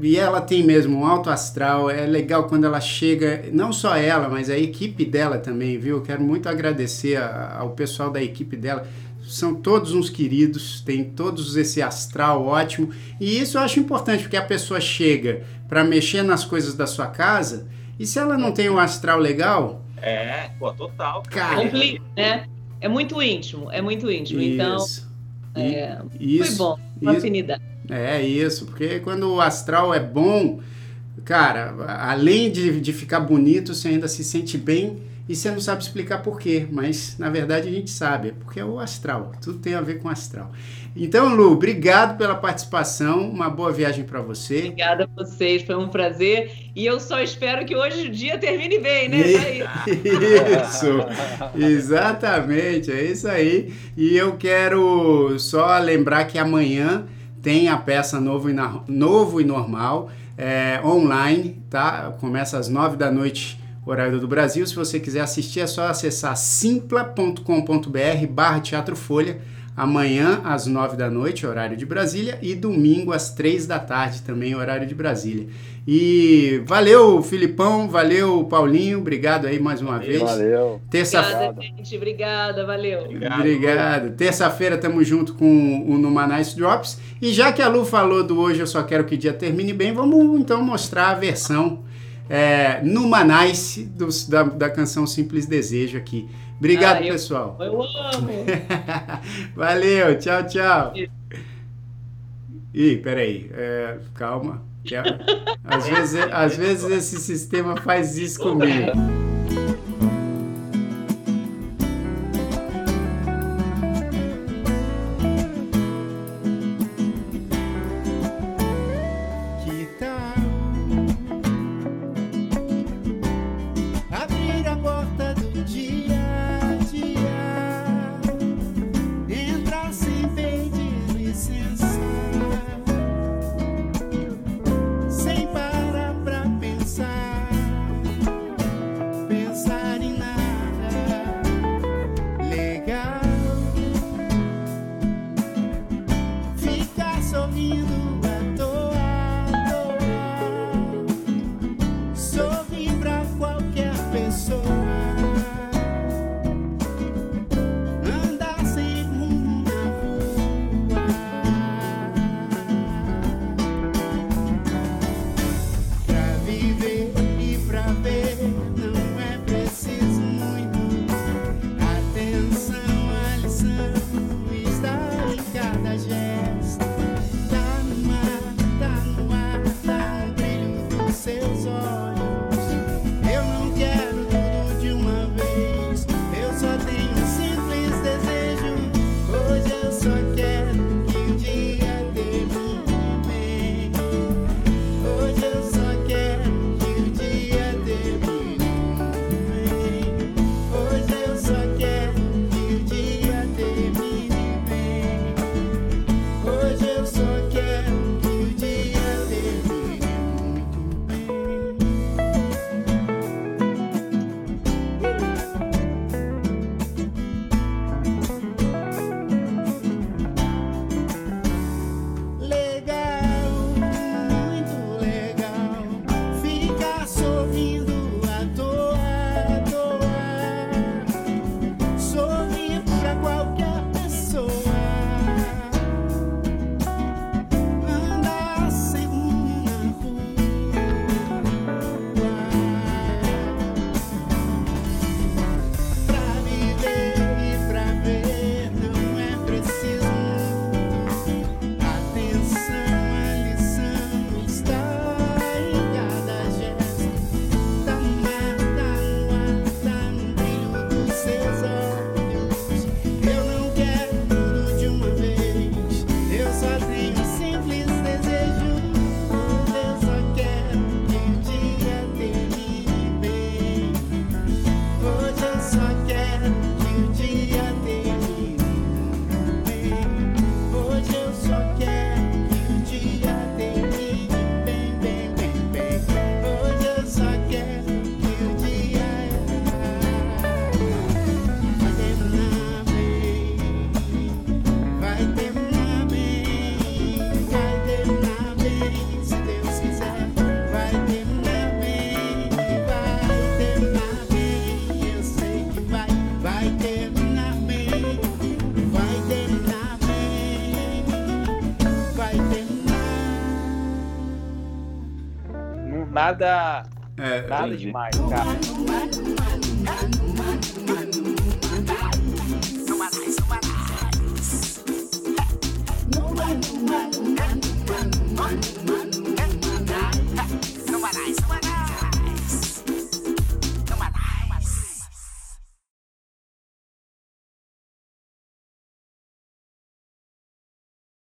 e ela tem mesmo um alto astral, é legal quando ela chega, não só ela, mas a equipe dela também, viu? Quero muito agradecer a, ao pessoal da equipe dela. São todos uns queridos, tem todos esse astral ótimo. E isso eu acho importante, porque a pessoa chega para mexer nas coisas da sua casa, e se ela não tem um astral legal. É, pô, total. Cara, é, né? É muito íntimo, é muito íntimo. Então, isso. Então, é, isso, foi bom, uma isso. afinidade. É isso, porque quando o astral é bom, cara, além de, de ficar bonito, você ainda se sente bem e você não sabe explicar por quê, mas na verdade a gente sabe, é porque é o astral, tudo tem a ver com o astral. Então, Lu, obrigado pela participação, uma boa viagem para você. Obrigada a vocês, foi um prazer e eu só espero que hoje o dia termine bem, né? Isso, exatamente, é isso aí. E eu quero só lembrar que amanhã tem a peça Novo e, Novo e Normal é, online, tá? Começa às nove da noite, horário do Brasil. Se você quiser assistir, é só acessar simpla.com.br barra Teatro Folha. Amanhã às nove da noite, horário de Brasília, e domingo às três da tarde, também horário de Brasília. E valeu, Filipão, valeu, Paulinho, obrigado aí mais uma vez. Valeu. Terça... Obrigada, gente, obrigada, valeu. Obrigado. Obrigado. Terça-feira estamos junto com o Numanice Drops. E já que a Lu falou do hoje Eu Só Quero Que o Dia Termine Bem, vamos então mostrar a versão é, Numanice do, da, da canção Simples Desejo aqui. Obrigado, ah, eu, pessoal. Eu amo. valeu, tchau, tchau. Ih, peraí, é, calma. Às vezes, às vezes esse sistema faz isso comigo. Nada. É, nada entendi. demais, cara.